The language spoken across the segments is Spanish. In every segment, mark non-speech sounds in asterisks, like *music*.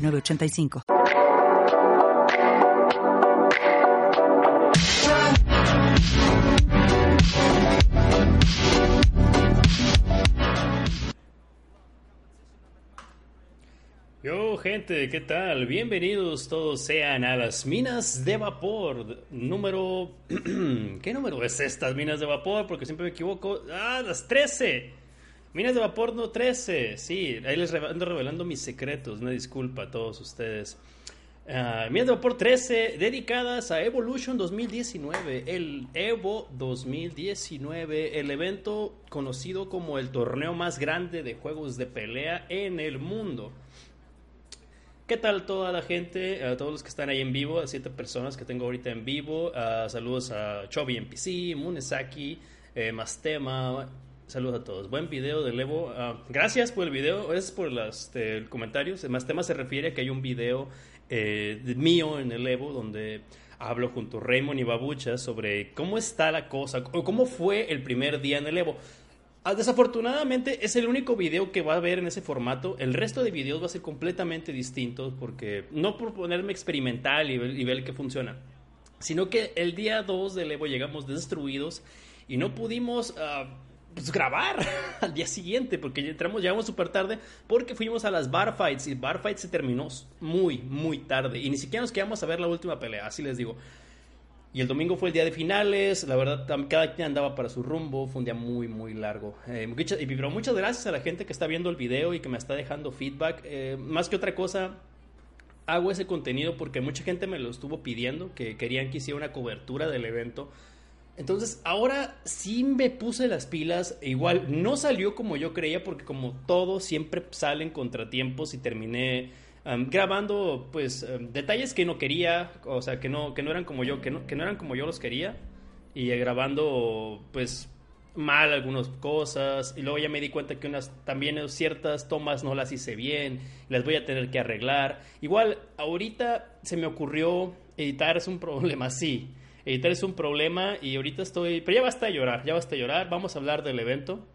985. Yo, gente, ¿qué tal? Bienvenidos todos sean a las minas de vapor. Número. *clears throat* ¿Qué número es estas minas de vapor? Porque siempre me equivoco. ¡Ah, las 13! Minas de vapor no 13, sí, ahí les ando revelando mis secretos, una disculpa a todos ustedes. Uh, Minas de vapor 13 dedicadas a Evolution 2019, el Evo 2019, el evento conocido como el torneo más grande de juegos de pelea en el mundo. ¿Qué tal toda la gente? A todos los que están ahí en vivo, a siete personas que tengo ahorita en vivo. Uh, saludos a Chobi NPC, Munesaki, eh, Mastema, Saludos a todos. Buen video del Evo. Ah, gracias por el video. Es por los este, comentarios. Más tema se refiere a que hay un video eh, mío en el Evo donde hablo junto a Raymond y Babucha sobre cómo está la cosa o cómo fue el primer día en el Evo. Ah, desafortunadamente es el único video que va a haber en ese formato. El resto de videos va a ser completamente distintos porque no por ponerme experimental y ver, y ver que funciona, sino que el día 2 del Evo llegamos destruidos y no pudimos... Uh, pues, grabar *laughs* al día siguiente, porque entramos, llegamos súper tarde, porque fuimos a las bar fights y bar fights se terminó muy, muy tarde y ni siquiera nos quedamos a ver la última pelea, así les digo. Y el domingo fue el día de finales, la verdad, cada quien andaba para su rumbo, fue un día muy, muy largo. Eh, pero muchas gracias a la gente que está viendo el video y que me está dejando feedback. Eh, más que otra cosa, hago ese contenido porque mucha gente me lo estuvo pidiendo, que querían que hiciera una cobertura del evento. Entonces, ahora sí me puse las pilas. Igual no salió como yo creía, porque como todo, siempre salen contratiempos y terminé grabando, pues, detalles que no quería, o sea, que no, que no eran como yo, que no, que no eran como yo los quería. Y grabando, pues, mal algunas cosas. Y luego ya me di cuenta que unas, también ciertas tomas no las hice bien. Las voy a tener que arreglar. Igual, ahorita se me ocurrió editar, es un problema, *laughs* sí Editar es un problema y ahorita estoy... Pero ya basta de llorar, ya basta de llorar. Vamos a hablar del evento.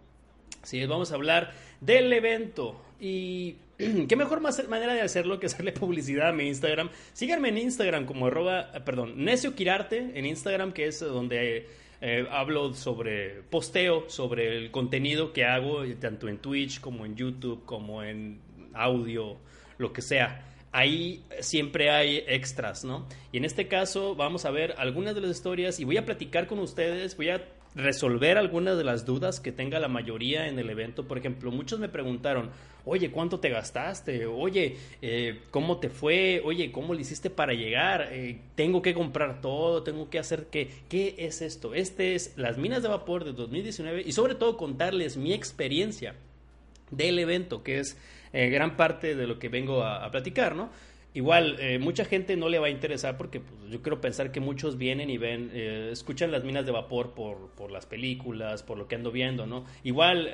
Sí, vamos a hablar del evento. Y *clears throat* qué mejor manera de hacerlo que hacerle *laughs* publicidad a mi Instagram. Síganme en Instagram como arroba, perdón, Necio Quirarte en Instagram, que es donde eh, hablo sobre posteo, sobre el contenido que hago, tanto en Twitch como en YouTube, como en audio, lo que sea ahí siempre hay extras, ¿no? Y en este caso vamos a ver algunas de las historias y voy a platicar con ustedes, voy a resolver algunas de las dudas que tenga la mayoría en el evento. Por ejemplo, muchos me preguntaron, oye, ¿cuánto te gastaste? Oye, eh, ¿cómo te fue? Oye, ¿cómo le hiciste para llegar? Eh, tengo que comprar todo, tengo que hacer qué. ¿Qué es esto? Este es las minas de vapor de 2019 y sobre todo contarles mi experiencia del evento, que es eh, gran parte de lo que vengo a, platicar, ¿no? Igual, eh, mucha gente no le va a interesar porque pues, yo quiero pensar que muchos vienen y ven, eh, escuchan las minas de vapor por, por, las películas, por lo que ando viendo, ¿no? Igual,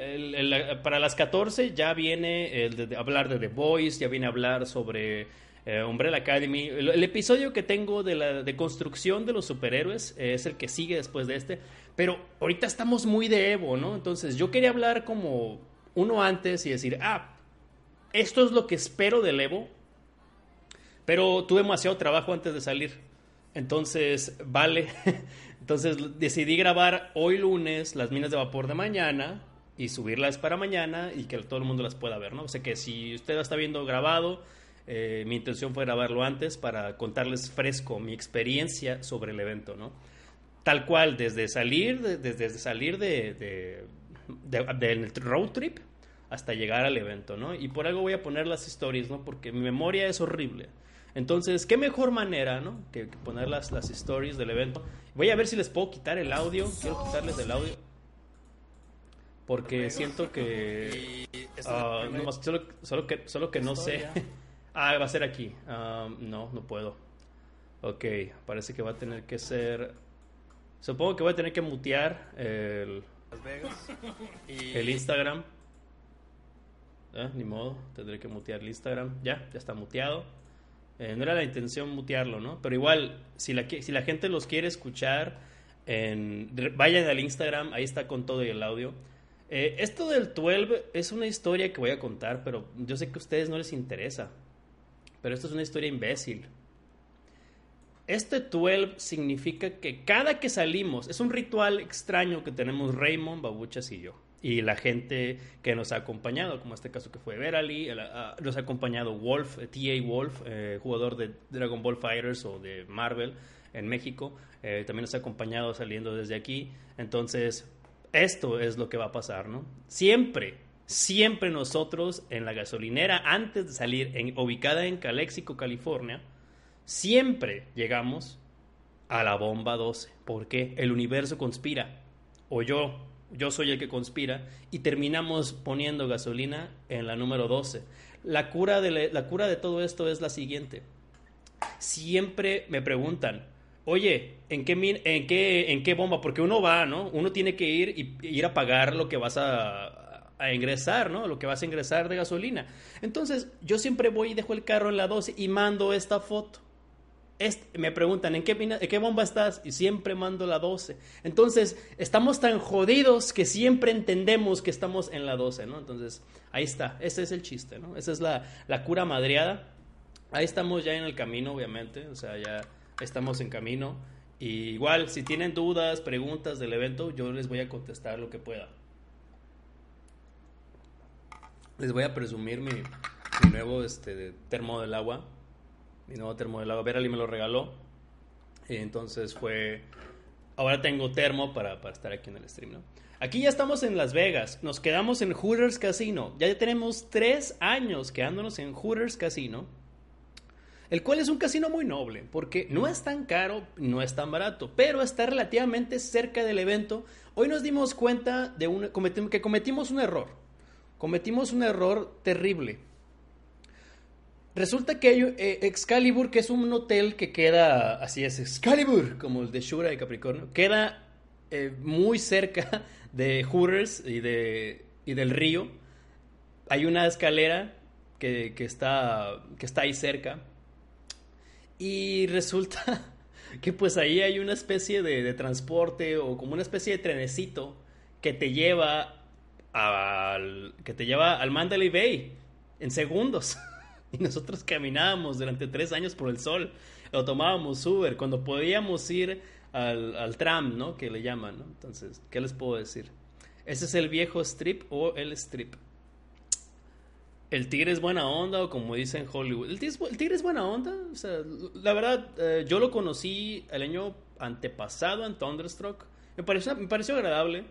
para las 14 ya viene el de, hablar de The Voice, ya viene a hablar sobre Umbrella Academy. El, episodio que tengo de la de construcción de los superhéroes es el que sigue después de este, pero ahorita estamos muy de Evo, ¿no? Entonces yo quería hablar como uno antes y decir, ah, esto es lo que espero del Evo, pero tuve demasiado trabajo antes de salir. Entonces, vale. *laughs* Entonces decidí grabar hoy lunes las minas de vapor de mañana y subirlas para mañana y que todo el mundo las pueda ver, ¿no? O sea que si usted está viendo grabado, eh, mi intención fue grabarlo antes para contarles fresco mi experiencia sobre el evento, ¿no? Tal cual, desde salir, desde salir de, del road trip hasta llegar al evento, ¿no? Y por algo voy a poner las stories, ¿no? Porque mi memoria es horrible. Entonces, ¿qué mejor manera, ¿no? Que, poner las, las stories del evento. Voy a ver si les puedo quitar el audio. Quiero quitarles el audio. Porque siento que... *laughs* Uh, solo, solo, que solo que no sé. *laughs* Ah, va a ser aquí. Ah, no, no puedo. Ok, parece que va a tener que ser... Supongo que voy a tener que mutear el... Las Vegas. Y El Instagram. Ah, ni modo, tendré que mutear el Instagram. Ya, ya está muteado. Eh, no era la intención mutearlo, ¿no? Pero igual, si la, si la gente los quiere escuchar, vayan al Instagram, ahí está con todo y el audio. Eh, esto del 12 es una historia que voy a contar, pero yo sé que a ustedes no les interesa. Pero esto es una historia imbécil. Este 12 significa que cada que salimos, es un ritual extraño que tenemos Raymond, Babuchas y yo. Y la gente que nos ha acompañado, como este caso que fue Verali, ah, nos ha acompañado Wolf, eh, T.A. Wolf, eh, jugador de Dragon Ball Fighters o de Marvel en México. eh, también nos ha acompañado saliendo desde aquí. Entonces, esto es lo que va a pasar, ¿no? Siempre, siempre nosotros en la gasolinera, antes de salir, en, ubicada en Calexico, California, siempre llegamos a la bomba 12. ¿Por qué? El universo conspira. O yo, yo soy el que conspira. Y terminamos poniendo gasolina en la número 12. La cura de, la, cura de todo esto es la siguiente. Siempre me preguntan, oye, ¿en qué, min- en qué, en qué bomba? Porque uno va, ¿no? Uno tiene que ir y ir a pagar lo que vas a, a ingresar, ¿no? Lo que vas a ingresar de gasolina. Entonces, yo siempre voy y dejo el carro en la 12 y mando esta foto. Me preguntan, ¿en qué, mina- ¿en qué bomba estás? Y siempre mando la 12. Entonces, estamos tan jodidos que siempre entendemos que estamos en la 12, ¿no? Entonces, ahí está. Ese es el chiste, ¿no? Esa es la, la cura madreada. Ahí estamos ya en el camino, obviamente. O sea, ya estamos en camino. Igual, si tienen dudas, preguntas del evento, yo les voy a contestar lo que pueda. Les voy a presumir mi, mi nuevo este, termo del agua. Mi nuevo termo del agua. Verali me lo regaló. Y entonces fue... Ahora tengo termo para, para estar aquí en el stream, ¿no? Aquí ya estamos en Las Vegas. Nos quedamos en Hooters Casino. Ya tenemos tres años quedándonos en Hooters Casino. El cual es un casino muy noble, porque no es tan caro, no es tan barato, pero está relativamente cerca del evento. Hoy nos dimos cuenta de un, que cometimos un error. Cometimos un error terrible. Resulta que hay eh, Excalibur, que es un hotel que queda, así es, Excalibur, como el de Shura y Capricornio, queda eh, muy cerca *laughs* de Hooters y, de, y del río. Hay una escalera que, que está, que está ahí cerca. Y resulta *laughs* que pues ahí hay una especie de, de transporte o como una especie de trenecito que te lleva al, que te lleva al Mandalay Bay en segundos. *laughs* *laughs* Y nosotros caminábamos durante tres años por el sol. O tomábamos Uber cuando podíamos ir al, al tram, ¿no? Que le llaman, ¿no? Entonces, ¿qué les puedo decir? Ese es el viejo strip o el strip. El tigre es buena onda, o como dicen Hollywood. ¿El tigre el tigre es buena onda? La verdad, eh, yo lo conocí el año antepasado en Thunderstruck. Me pareció, me pareció agradable.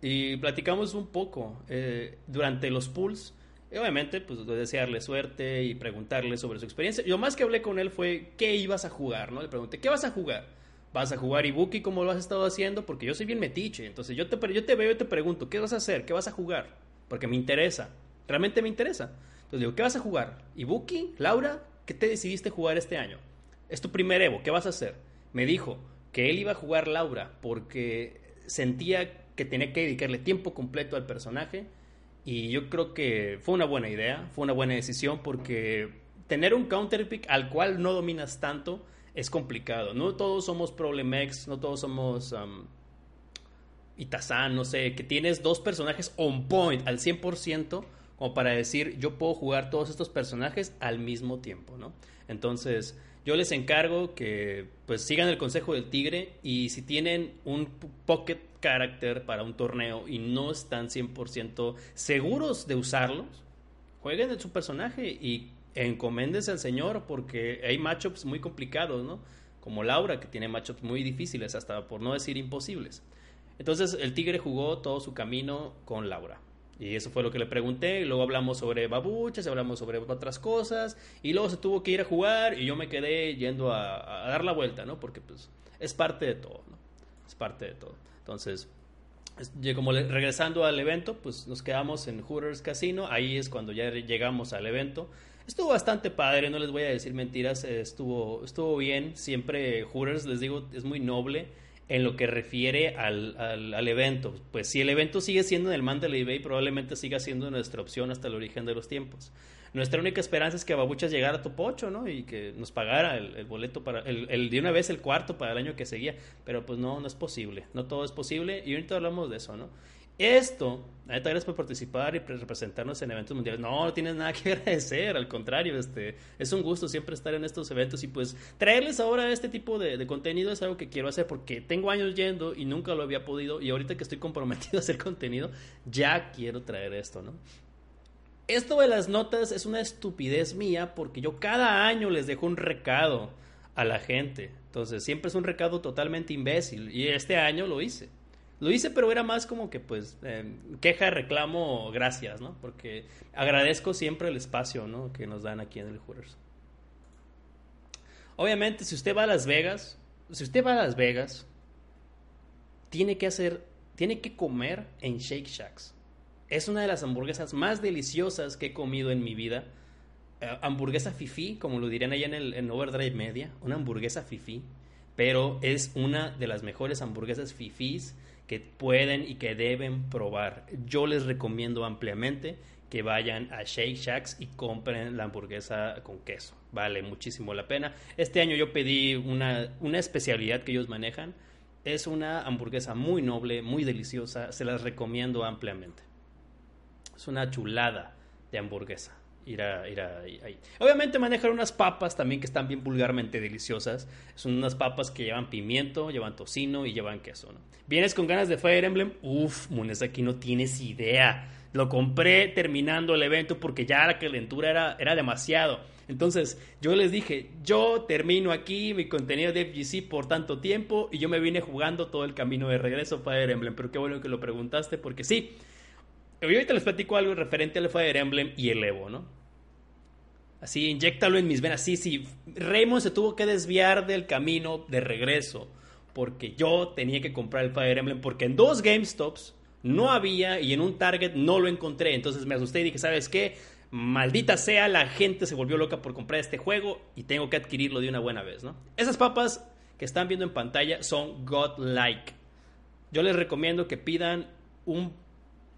Y platicamos un poco eh, durante los pools. Y obviamente, pues desearle suerte y preguntarle sobre su experiencia. Yo más que hablé con él fue qué ibas a jugar, ¿no? Le pregunté, ¿qué vas a jugar? ¿Vas a jugar Ibuki como lo has estado haciendo? Porque yo soy bien metiche. Entonces yo te, yo te veo y te pregunto, ¿qué vas a hacer? ¿Qué vas a jugar? Porque me interesa. Realmente me interesa. Entonces digo, ¿qué vas a jugar? ¿Ibuki? ¿Laura? ¿Qué te decidiste jugar este año? Es tu primer Evo, ¿qué vas a hacer? Me dijo que él iba a jugar Laura porque sentía que tenía que dedicarle tiempo completo al personaje y yo creo que fue una buena idea, fue una buena decisión porque tener un counter pick al cual no dominas tanto es complicado. No todos somos Problemex, no todos somos um, Itazan, no sé, que tienes dos personajes on point al 100% como para decir yo puedo jugar todos estos personajes al mismo tiempo, ¿no? Entonces yo les encargo que pues sigan el consejo del tigre y si tienen un pocket character para un torneo y no están 100% seguros de usarlos, jueguen en su personaje y encoméndense al señor porque hay matchups muy complicados, ¿no? Como Laura, que tiene matchups muy difíciles, hasta por no decir imposibles. Entonces el Tigre jugó todo su camino con Laura. Y eso fue lo que le pregunté. Luego hablamos sobre babuchas, hablamos sobre otras cosas. Y luego se tuvo que ir a jugar y yo me quedé yendo a, a dar la vuelta, ¿no? Porque pues es parte de todo, ¿no? Es parte de todo. Entonces, como regresando al evento, pues nos quedamos en Hooters Casino. Ahí es cuando ya llegamos al evento. Estuvo bastante padre, no les voy a decir mentiras, estuvo, estuvo bien. Siempre Hooters, les digo, es muy noble en lo que refiere al, al, evento. Pues si el evento sigue siendo en el Mandalay Bay, probablemente siga siendo nuestra opción hasta el origen de los tiempos. Nuestra única esperanza es que Babuchas llegara a Topocho, ¿no? Y que nos pagara el, boleto para, el, de una vez el cuarto para el año que seguía. Pero pues no, no es posible. No todo es posible. Y ahorita hablamos de eso, ¿no? Esto, gracias por participar y representarnos en eventos mundiales. No, no tienes nada que *laughs* agradecer, al contrario, este, es un gusto siempre estar en estos eventos y pues traerles ahora este tipo de, contenido es algo que quiero hacer porque tengo años yendo y nunca lo había podido y ahorita que estoy comprometido a hacer *laughs* contenido, ya quiero traer esto, ¿no? Esto de las notas es una estupidez mía porque yo cada año les dejo un recado a la gente. Entonces siempre es un recado totalmente imbécil y este año lo hice. Lo hice, pero era más como que, pues, eh, queja, reclamo, gracias, ¿no? Porque agradezco siempre el espacio, ¿no? Que nos dan aquí en el Hooters. Obviamente, si usted va a Las Vegas, si usted va a Las Vegas, tiene que hacer, tiene que comer en Shake Shacks. Es una de las hamburguesas más deliciosas que he comido en mi vida. Eh, hamburguesa fifi, como lo dirían allá en, el, Overdrive Media, una hamburguesa fifi, pero es una de las mejores hamburguesas fifis que pueden y que deben probar. Yo les recomiendo ampliamente que vayan a Shake Shacks y compren la hamburguesa con queso. Vale muchísimo la pena. Este año yo pedí una, una especialidad que ellos manejan. Es una hamburguesa muy noble, muy deliciosa. Se las recomiendo ampliamente. Es una chulada de hamburguesa ir a, ir ahí. Obviamente manejar unas papas también que están bien vulgarmente deliciosas. Son unas papas que llevan pimiento, llevan tocino y llevan queso. ¿no? ¿Vienes con ganas de Fire Emblem? Uf, Munes, aquí no tienes idea. Lo compré terminando el evento porque ya la calentura era, era demasiado. Entonces yo les dije, yo termino aquí mi contenido de FGC por tanto tiempo y yo me vine jugando todo el camino de regreso Fire Emblem. Pero qué bueno que lo preguntaste porque sí, y ahorita les platico algo referente al Fire Emblem y el Evo, ¿no? Así, inyectalo en mis venas. Sí, sí. Raymond se tuvo que desviar del camino de regreso. Porque yo tenía que comprar el Fire Emblem. Porque en dos GameStops no había y en un Target no lo encontré. Entonces me asusté y dije, ¿sabes qué? Maldita sea, la gente se volvió loca por comprar este juego y tengo que adquirirlo de una buena vez, ¿no? Esas papas que están viendo en pantalla son godlike. Yo les recomiendo que pidan un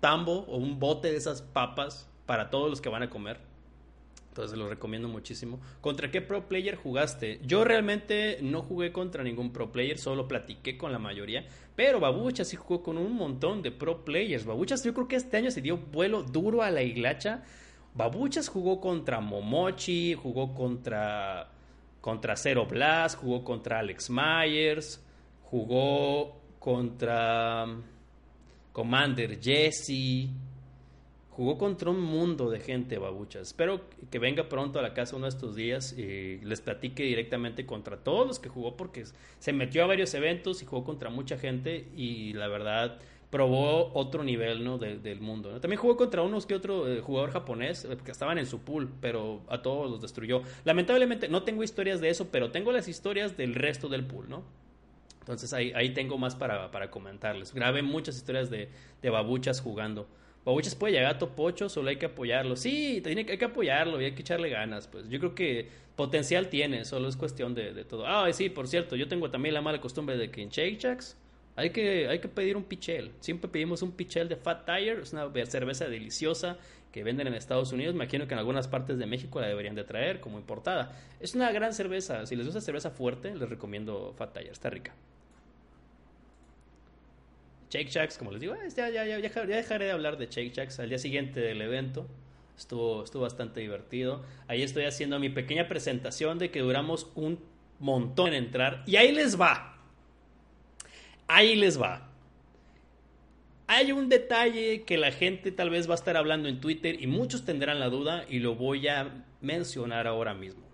tambo o un bote de esas papas para todos los que van a comer. Entonces lo recomiendo muchísimo. ¿Contra qué pro player jugaste? Yo realmente no jugué contra ningún pro player, solo platiqué con la mayoría. Pero Babuchas sí jugó con un montón de pro players. Babuchas yo creo que este año se dio vuelo duro a la hilacha. Babuchas jugó contra Momochi, jugó contra, contra Zero Blast, jugó contra Alex Myers, jugó contra Commander Jesse. Jugó contra un mundo de gente, babuchas. Espero que venga pronto a la casa uno de estos días y les platique directamente contra todos los que jugó porque se metió a varios eventos y jugó contra mucha gente y la verdad probó otro nivel ¿no? del mundo. También jugó contra unos que otro eh, jugador japonés eh, que estaban en su pool, pero a todos los destruyó. Lamentablemente no tengo historias de eso, pero tengo las historias del resto del pool, ¿no? Entonces ahí, ahí tengo más para, para comentarles. Grabé muchas historias de, de babuchas jugando. Babuchas puede llegar a top 8, solo hay que apoyarlo. Sí, tiene, hay que apoyarlo y hay que echarle ganas. Pues yo creo que potencial tiene, solo es cuestión de, de todo. Ah, sí, por cierto, yo tengo también la mala costumbre de que en Shake Shacks hay que, hay que pedir un pichel. Siempre pedimos un pichel de Fat Tire, es una cerveza deliciosa que venden en Estados Unidos. Me imagino que en algunas partes de México la deberían de traer como importada. Es una gran cerveza. Si les gusta cerveza fuerte, les recomiendo Fat Tire, está rica. Shake Shacks, como les digo, ya, ya, ya, ya, dejaré de hablar de Shake Shacks al día siguiente del evento. Estuvo, estuvo bastante divertido. Ahí estoy haciendo mi pequeña presentación de que duramos un montón en entrar. Y ahí les va. Ahí les va. Hay un detalle que la gente tal vez va a estar hablando en Twitter y muchos tendrán la duda y lo voy a mencionar ahora mismo.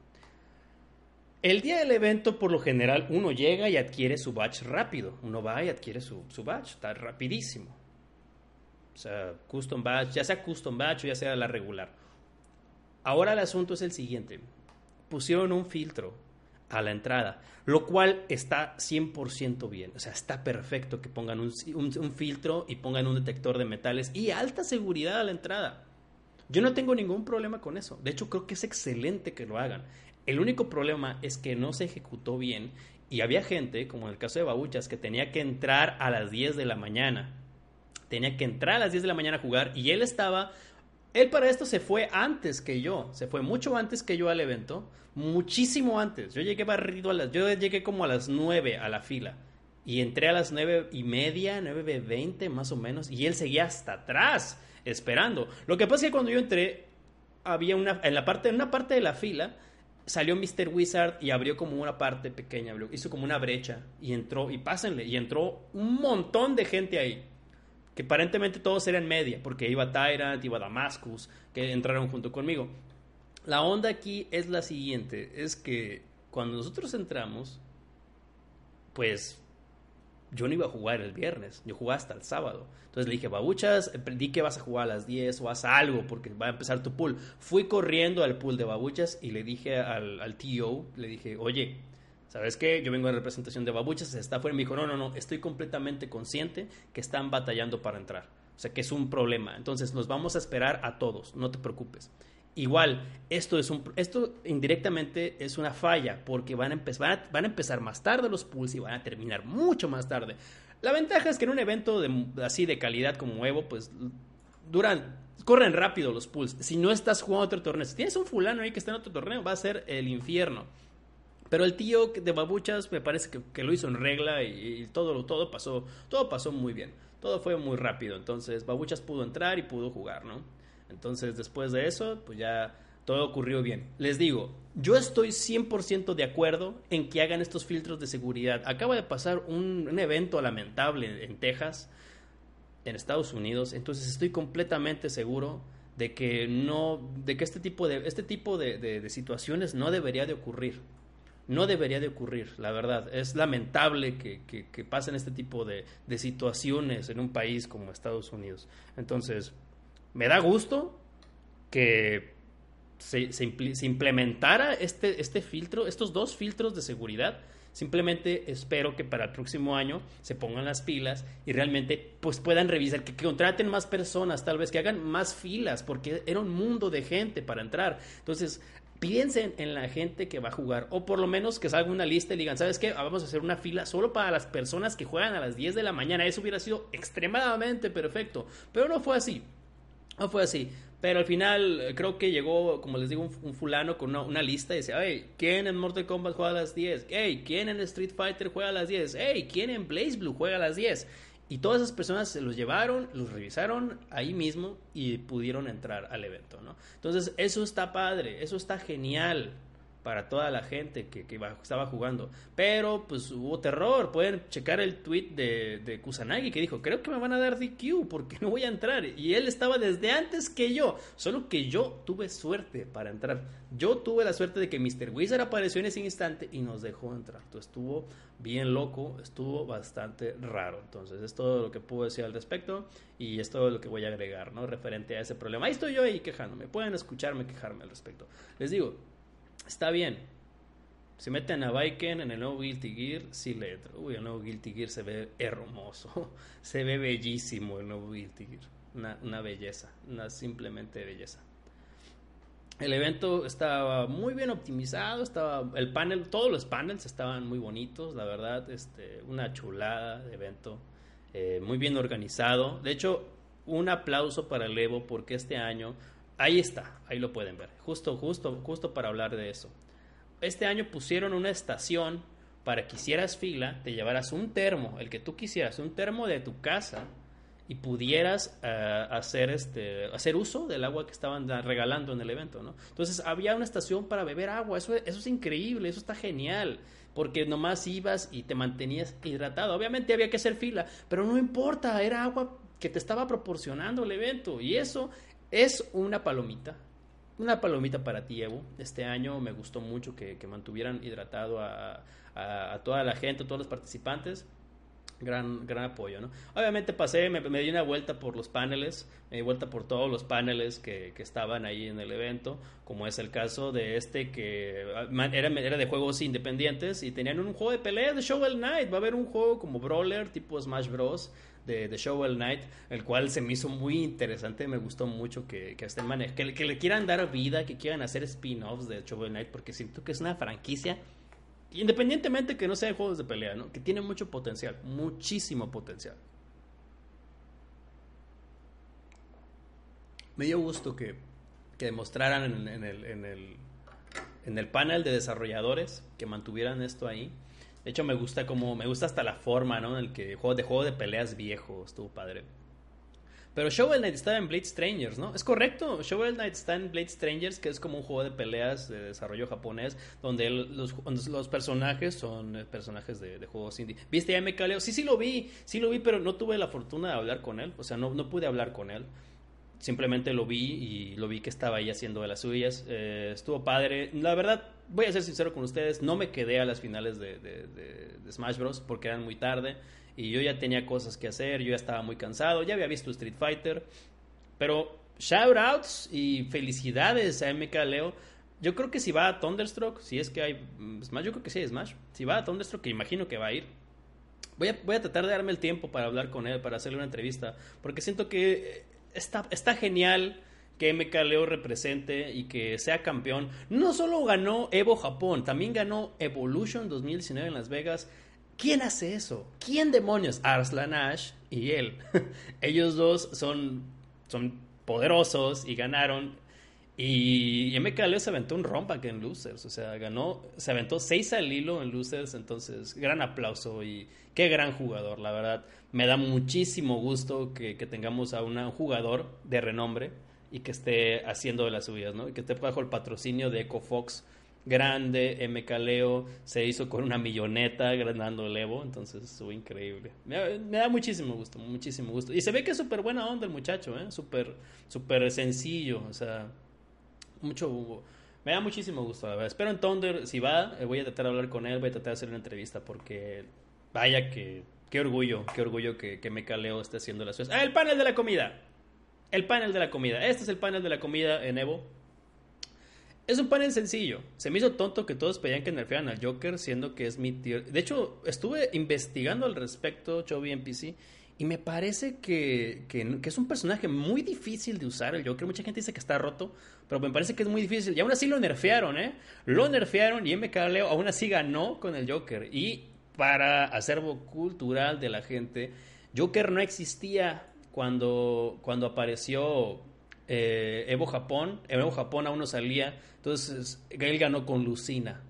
El día del evento, por lo general, uno llega y adquiere su batch rápido. Uno va y adquiere su, su batch, está rapidísimo. O sea, custom batch, ya sea custom batch o ya sea la regular. Ahora el asunto es el siguiente. Pusieron un filtro a la entrada, lo cual está 100% bien. O sea, está perfecto que pongan un, un, filtro y pongan un detector de metales y alta seguridad a la entrada. Yo no tengo ningún problema con eso. De hecho, creo que es excelente que lo hagan. El único problema es que no se ejecutó bien y había gente, como en el caso de Babuchas, que tenía que entrar a las 10 de la mañana. Tenía que entrar a las 10 de la mañana a jugar y él estaba... Él para esto se fue antes que yo, se fue mucho antes que yo al evento, muchísimo antes. Yo llegué barrido a las... Yo llegué como a las 9 a la fila y entré a las nueve y media, nueve veinte más o menos, y él seguía hasta atrás esperando. Lo que pasa es que cuando yo entré, había una, en la parte, en una parte de la fila, salió Mr. Wizard y abrió como una parte pequeña, hizo como una brecha y entró, y pásenle, y entró un montón de gente ahí. Que aparentemente todos eran media, porque iba Tyrant, iba Damascus, que entraron junto conmigo. La onda aquí es la siguiente, es que cuando nosotros entramos, pues yo no iba a jugar el viernes, yo jugaba hasta el sábado. Entonces le dije, babuchas, di que vas a jugar a las 10 o haz algo porque va a empezar tu pool. Fui corriendo al pool de babuchas y le dije al, al TO, le dije, oye, ¿sabes qué? Yo vengo en representación de babuchas, está afuera y me dijo, no, no, no, estoy completamente consciente que están batallando para entrar. O sea, que es un problema. Entonces nos vamos a esperar a todos, no te preocupes. Igual, esto, es un, esto indirectamente es una falla porque van a, empezar, van a empezar más tarde los pools y van a terminar mucho más tarde. La ventaja es que en un evento de, así de calidad como Evo, pues duran, corren rápido los pools. Si no estás jugando otro torneo, si tienes un fulano ahí que está en otro torneo, va a ser el infierno. Pero el tío de Babuchas me parece que, lo hizo en regla y, y, todo, todo, pasó, todo pasó muy bien. Todo fue muy rápido. Entonces Babuchas pudo entrar y pudo jugar, ¿no? Entonces, después de eso, pues ya todo ocurrió bien. Les digo, yo estoy 100% de acuerdo en que hagan estos filtros de seguridad. Acaba de pasar un, evento lamentable en Texas, en Estados Unidos, entonces estoy completamente seguro de que no, de que este tipo de, este tipo de, situaciones no debería de ocurrir. No debería de ocurrir, la verdad. Es lamentable que, pasen este tipo de situaciones en un país como Estados Unidos. Entonces, me da gusto que se, implementara este, este filtro, estos dos filtros de seguridad. Simplemente espero que para el próximo año se pongan las pilas y realmente pues puedan revisar, que, contraten más personas, tal vez que hagan más filas, porque era un mundo de gente para entrar. Entonces, piensen en la gente que va a jugar, o por lo menos que salga una lista y digan, ¿sabes qué? Vamos a hacer una fila solo para las personas que juegan a las 10 de la mañana. Eso hubiera sido extremadamente perfecto, pero no fue así. No fue así. Pero al final eh, creo que llegó, como les digo, un, fulano con una, lista y decía, hey, ¿quién en Mortal Kombat juega a las 10? Hey, ¿quién en Street Fighter juega a las 10? Hey, ¿quién en Blaze Blue juega a las 10? Y todas esas personas se los llevaron, los revisaron ahí mismo y pudieron entrar al evento, ¿no? Entonces, eso está padre, eso está genial para toda la gente que, estaba jugando. Pero pues hubo terror. Pueden checar el tweet de, de, Kusanagi que dijo, creo que me van a dar DQ porque *laughs* no voy a entrar. Y él estaba desde antes que yo. Solo que yo tuve suerte para entrar. Yo tuve la suerte de que Mr. Wizard apareció en ese instante y nos dejó entrar. Estuvo bien loco, estuvo bastante raro. Entonces es todo lo que puedo decir al respecto y es todo lo que voy a agregar, ¿no? Referente a ese problema. Ahí estoy yo ahí quejándome. Pueden escucharme quejarme al respecto. Les digo, Está bien. Si meten a Viken en el nuevo Guilty Gear, sí le entro. Uy, el nuevo Guilty Gear se ve hermoso. *laughs* se ve bellísimo el nuevo Guilty Gear. Una, una belleza. Una simplemente belleza. El evento estaba muy bien optimizado, estaba el panel, todos los panels estaban muy bonitos, la verdad, este, una chulada de evento, eh, muy bien organizado. De hecho, un aplauso para el Evo porque este año Ahí está, ahí lo pueden ver. Justo, justo, justo para hablar de eso. Este año pusieron una estación para que hicieras fila, te llevaras un termo, el que tú quisieras, un termo de tu casa y pudieras eh, hacer este hacer uso del agua que estaban regalando en el evento, ¿no? Entonces había una estación para beber agua, eso, eso es increíble, eso está genial, porque nomás ibas y te mantenías hidratado. Obviamente había que hacer fila, pero no importa, era agua que te estaba proporcionando el evento y eso es una palomita, una palomita para ti, Evo. Este año me gustó mucho que, mantuvieran hidratado a, toda la gente, a todos los participantes. gran, gran apoyo, ¿no? Obviamente pasé, me, di una vuelta por los paneles, me di vuelta por todos los paneles que, que, estaban ahí en el evento, como es el caso de este que ah, era, era de juegos independientes y tenían un juego de pelea de Shovel Knight, va a haber un juego como Brawler tipo Smash Bros. De, de Shovel Knight, el cual se me hizo muy interesante, me gustó mucho que, que estén que, que le quieran dar vida, que quieran hacer spin-offs de Shovel Knight, porque siento que es una franquicia Independientemente que no sea juegos de pelea, ¿no? Que tiene mucho potencial, muchísimo potencial. Me dio gusto que, que demostraran en, el, en, el, en el panel de desarrolladores que mantuvieran esto ahí. De hecho, me gusta como, me gusta hasta la forma, ¿no? En el que juego de juego de peleas viejo, estuvo padre. Pero Shovel Knight estaba en Blade Strangers, ¿no? Es correcto, Shovel Knight está en Blade Strangers, que es como un juego de peleas de desarrollo japonés, donde los, los, personajes son eh, personajes de, juegos indie. ¿Viste a M. Kaleo? Sí, sí lo vi, sí lo vi, pero no tuve la fortuna de hablar con él, o sea, no, no pude hablar con él. Simplemente lo vi y lo vi que estaba ahí haciendo de las suyas. Eh, estuvo padre. La verdad, voy a ser sincero con ustedes, no me quedé a las finales de, de Smash Bros. porque eran muy tarde y yo ya tenía cosas que hacer, yo ya estaba muy cansado, ya había visto Street Fighter, pero shoutouts y felicidades a MK Leo. Yo creo que si va a Thunderstruck, si es que hay Smash, yo creo que sí hay Smash. Si va a Thunderstruck, que imagino que va a ir, voy a, voy a tratar de darme el tiempo para hablar con él, para hacerle una entrevista, porque siento que está, genial que MK Leo represente y que sea campeón. No solo ganó Evo Japón, también ganó Evolution 2019 en Las Vegas. ¿Quién hace eso? ¿Quién demonios? Arslan Ash y él. *laughs* Ellos dos son, son poderosos y ganaron. Y, MKL se aventó un rompack en Losers. O sea, ganó, se aventó seis al hilo en Losers. Entonces, gran aplauso y qué gran jugador, la verdad. Me da muchísimo gusto que, tengamos a un jugador de renombre y que esté haciendo de las suyas, ¿no? Y que esté bajo el patrocinio de EcoFox grande, MK Leo se hizo con una milloneta ganando el Evo, entonces estuvo increíble. Me, da muchísimo gusto, muchísimo gusto. Y se ve que es súper buena onda el muchacho, ¿eh? Súper, súper sencillo, o sea, mucho... Me da muchísimo gusto, la verdad. Espero en Thunder, si va, eh, voy a tratar de hablar con él, voy a tratar de hacer una entrevista porque vaya que... Qué orgullo, qué orgullo que, que MK Leo esté haciendo las cosas. ¡Ah, el panel de la comida! El panel de la comida. Este es el panel de la comida en Evo. Es un panel sencillo. Se me hizo tonto que todos pedían que nerfearan al Joker, siendo que es mi tier. De hecho, estuve investigando al respecto, Chovy NPC, y me parece que, que, es un personaje muy difícil de usar el Joker. Mucha gente dice que está roto, pero me parece que es muy difícil. Y aún así lo nerfearon, ¿eh? Lo nerfearon y MK Leo aún así ganó con el Joker. Y para acervo cultural de la gente, Joker no existía cuando, cuando apareció eh, Evo Japón. Evo Japón aún no salía. Entonces, él ganó con Lucina.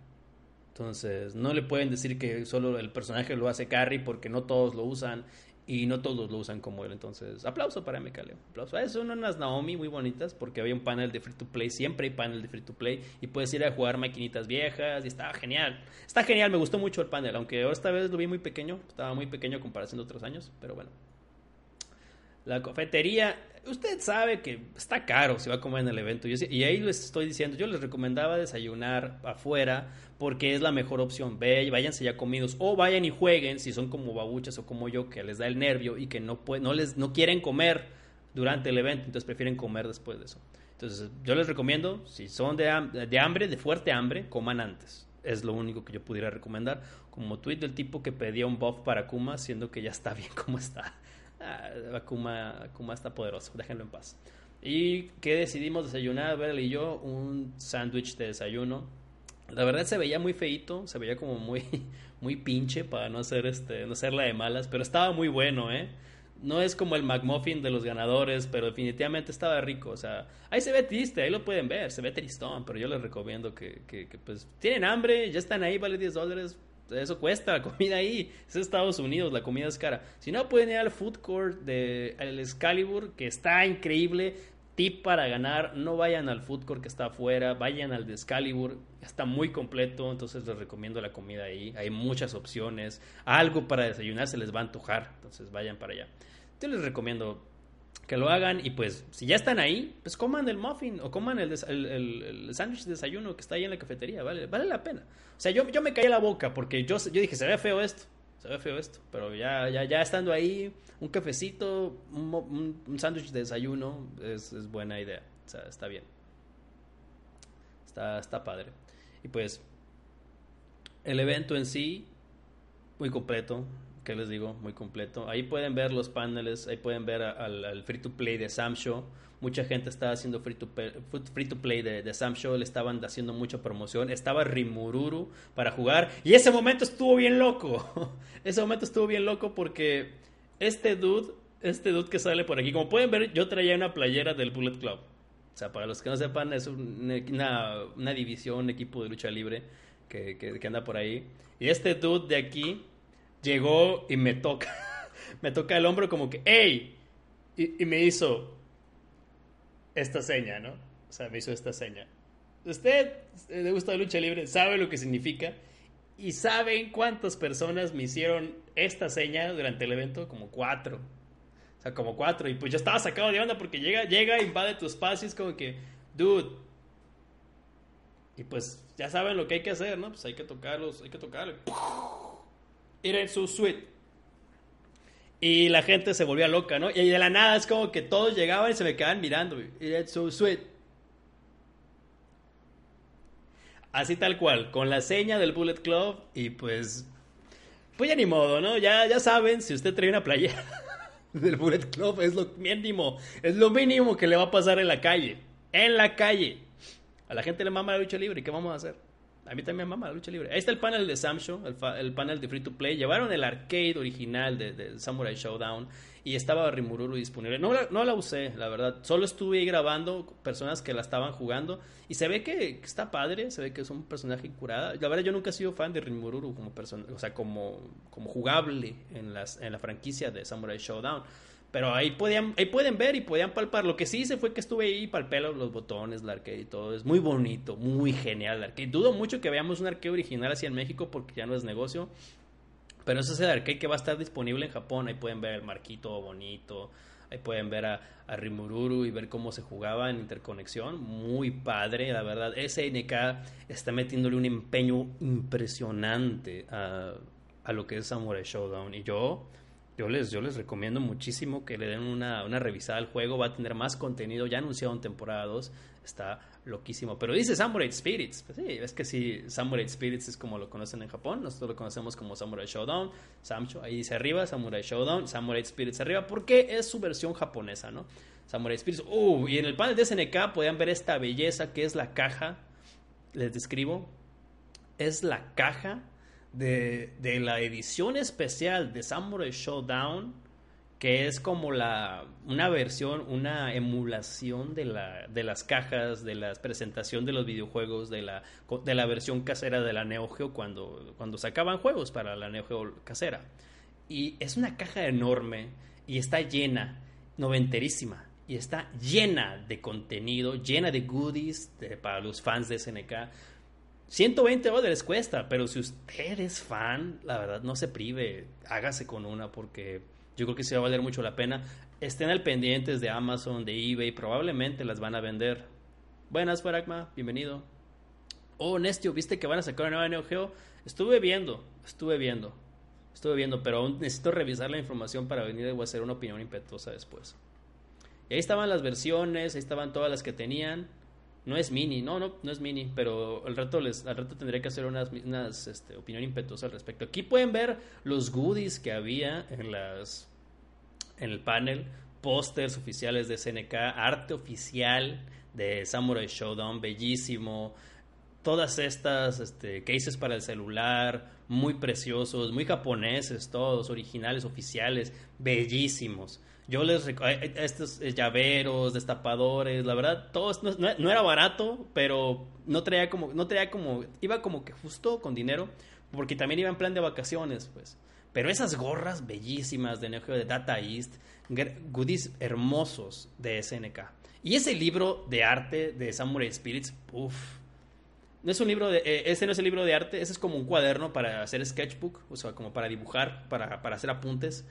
Entonces, no le pueden decir que solo el personaje lo hace Carrie porque no todos lo usan y no todos lo usan como él. Entonces, aplauso para Leo Aplauso. Ah, son unas Naomi muy bonitas porque había un panel de free to play. Siempre hay panel de free to play y puedes ir a jugar maquinitas viejas y estaba genial. Está genial, me gustó mucho el panel, aunque esta vez lo vi muy pequeño. Estaba muy pequeño comparación de otros años, pero bueno. La cafetería, usted sabe que está caro si va a comer en el evento. y ahí les estoy diciendo, yo les recomendaba desayunar afuera porque es la mejor opción. Ve, váyanse ya comidos o vayan y jueguen si son como babuchas o como yo que les da el nervio y que no, no, les, no quieren comer durante el evento, entonces prefieren comer después de eso. Entonces yo les recomiendo, si son de, de hambre, de fuerte hambre, coman antes. Es lo único que yo pudiera recomendar. Como tweet del tipo que pedía un buff para Kuma, siendo que ya está bien como está. Ah, Akuma, está poderoso, déjenlo en paz. ¿Y qué decidimos desayunar? Ver y yo, un sándwich de desayuno. La verdad se veía muy feito, se veía como muy, *laughs* muy pinche para no hacer este, no ser la de malas, pero estaba muy bueno, ¿eh? No es como el McMuffin de los ganadores, pero definitivamente estaba rico. O sea, ahí se ve triste, ahí lo pueden ver, se ve tristón, pero yo les recomiendo que, que, que pues tienen hambre, ya están ahí, vale 10 dólares, eso cuesta la comida ahí. Es Estados Unidos, la comida es cara. Si no, pueden ir al food court de Excalibur, que está increíble. Tip para ganar, no vayan al food court que está afuera, vayan al de Excalibur, está muy completo, entonces les recomiendo la comida ahí, hay muchas opciones, algo para desayunar se les va a antojar, entonces vayan para allá. Yo les recomiendo que lo hagan y pues si ya están ahí, pues coman el muffin o coman el, sándwich de desayuno que está ahí en la cafetería, vale, vale la pena. O sea, yo, yo me caí la boca porque yo, yo dije, se ve feo esto, se ve feo esto, pero ya, ya, ya estando ahí, un cafecito, un, sándwich de desayuno, es, es, buena idea, o sea, está bien. Está, está padre. Y pues, el evento en sí, muy completo, ¿qué les digo? Muy completo. Ahí pueden ver los paneles, ahí pueden ver al, free to play de Sam Show Mucha gente estaba haciendo free to, free to play de, de, Sam Show, le estaban haciendo mucha promoción. Estaba Rimururu para jugar. Y ese momento estuvo bien loco. *laughs* ese momento estuvo bien loco porque este dude, este dude que sale por aquí, como pueden ver, yo traía una playera del Bullet Club. O sea, para los que no sepan, es una, una división, un equipo de lucha libre que, que, anda por ahí. Y este dude de aquí llegó y me toca. *laughs* me toca el hombro como que, ¡Ey! y me hizo, esta seña, ¿no? O sea, me hizo esta seña. Usted le gusta la lucha libre, sabe lo que significa y saben cuántas personas me hicieron esta seña durante el evento, como cuatro. O sea, como cuatro. Y pues yo estaba sacado de onda porque llega, llega, invade tu espacio, es como que, dude. Y pues ya saben lo que hay que hacer, ¿no? Pues hay que tocarlos, hay que tocarlo. en su suite. Y la gente se volvía loca, ¿no? Y de la nada es como que todos llegaban y se me quedaban mirando. Y so sweet. Así tal cual, con la seña del Bullet Club y pues... Pues ya ni modo, ¿no? Ya, ya saben, si usted trae una playera *laughs* del Bullet Club, es lo mínimo, es lo mínimo que le va a pasar en la calle. En la calle. A la gente le mama la lucha libre, ¿qué vamos a hacer? A mí también me mama la lucha libre. Ahí está el panel de Sam Show, el, panel de Free to Play. Llevaron el arcade original de, Samurai Showdown y estaba Rimururu disponible. No la, no la usé, la verdad. Solo estuve ahí grabando personas que la estaban jugando y se ve que, está padre, se ve que es un personaje curada. La verdad yo nunca he sido fan de Rimururu como persona, o sea, como, como jugable en, las, en la franquicia de Samurai Showdown. Pero ahí, podían, ahí pueden ver y podían palpar. Lo que sí hice fue que estuve ahí y palpé los botones, el arcade y todo. Es muy bonito, muy genial el arcade. Dudo mucho que veamos un arcade original así en México porque ya no es negocio. Pero ese es el arcade que va a estar disponible en Japón. Ahí pueden ver el marquito bonito. Ahí pueden ver a, a Rimururu y ver cómo se jugaba en interconexión. Muy padre, la verdad. SNK está metiéndole un empeño impresionante a, a lo que es Samurai Showdown. Y yo yo les, yo les recomiendo muchísimo que le den una, una revisada al juego. Va a tener más contenido. Ya anunciado en temporada 2. Está loquísimo. Pero dice Samurai Spirits. Pues sí, es que sí, Samurai Spirits es como lo conocen en Japón. Nosotros lo conocemos como Samurai Showdown. Samcho, ahí dice arriba, Samurai Showdown. Samurai Spirits arriba. Porque es su versión japonesa, ¿no? Samurai Spirits. Uh, y en el panel de SNK podían ver esta belleza que es la caja. Les describo. Es la caja de, de, la edición especial de Samurai Showdown, que es como la, una versión, una emulación de, la, de las cajas, de la presentación de los videojuegos, de la, de la versión casera de la Neo Geo cuando, cuando sacaban juegos para la Neo Geo casera. Y es una caja enorme y está llena, noventerísima, y está llena de contenido, llena de goodies para los fans de SNK 120 dólares cuesta, pero si usted es fan, la verdad no se prive, hágase con una porque yo creo que se va a valer mucho la pena. Estén al pendientes de Amazon, de eBay, probablemente las van a vender. Buenas, Faragma, bienvenido. Oh, Nestio, ¿viste que van a sacar una nueva Neo Geo? Estuve viendo, estuve viendo, estuve viendo, pero aún necesito revisar la información para venir a hacer una opinión impetuosa después. Y ahí estaban las versiones, ahí estaban todas las que tenían. No es mini, no, no, no es mini, pero al rato les, al rato tendré que hacer unas, unas este, opinión impetuosa al respecto. Aquí pueden ver los goodies que había en las, en el panel, pósters oficiales de SNK, arte oficial de Samurai Showdown, bellísimo, todas estas este, cases para el celular, muy preciosos, muy japoneses, todos originales, oficiales, bellísimos. Yo les estos eh, llaveros, destapadores, la verdad, todos no, era barato, pero no traía como no traía como iba como que justo con dinero, porque también iba en plan de vacaciones, pues. Pero esas gorras bellísimas de Neo de Data East, goodies hermosos de SNK. Y ese libro de arte de Samurai Spirits, uff. No es un libro de, eh, ese no es el libro de arte, ese es como un cuaderno para hacer sketchbook, o sea, como para dibujar, para, para hacer apuntes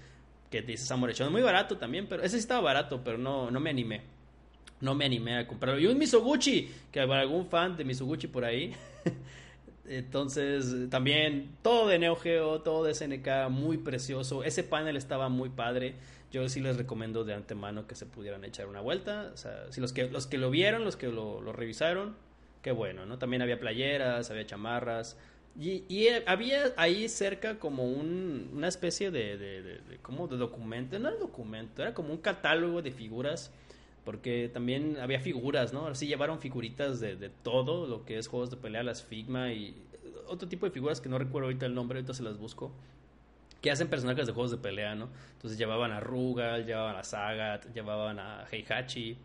que dice Samurai Shodown. Muy barato también, pero ese sí estaba barato, pero no, no me animé. No me animé a comprarlo. Y un Misoguchi, que para algún fan de Misoguchi por ahí, *laughs* Entonces, también todo de Neo Geo, todo de SNK, muy precioso. Ese panel estaba muy padre. Yo sí les recomiendo de antemano que se pudieran echar una vuelta. O sea, si los que, los que lo vieron, los que lo, lo revisaron, qué bueno, ¿no? También había playeras, había chamarras. Y, y había ahí cerca como un, una especie de, de, como de documento, no era documento, era como un catálogo de figuras porque también había figuras, ¿no? Así llevaron figuritas de, todo lo que es juegos de pelea, las Figma y otro tipo de figuras que no recuerdo ahorita el nombre, ahorita se las busco, que hacen personajes de juegos de pelea, ¿no? Entonces llevaban a Rugal, llevaban a Sagat, llevaban a Heihachi.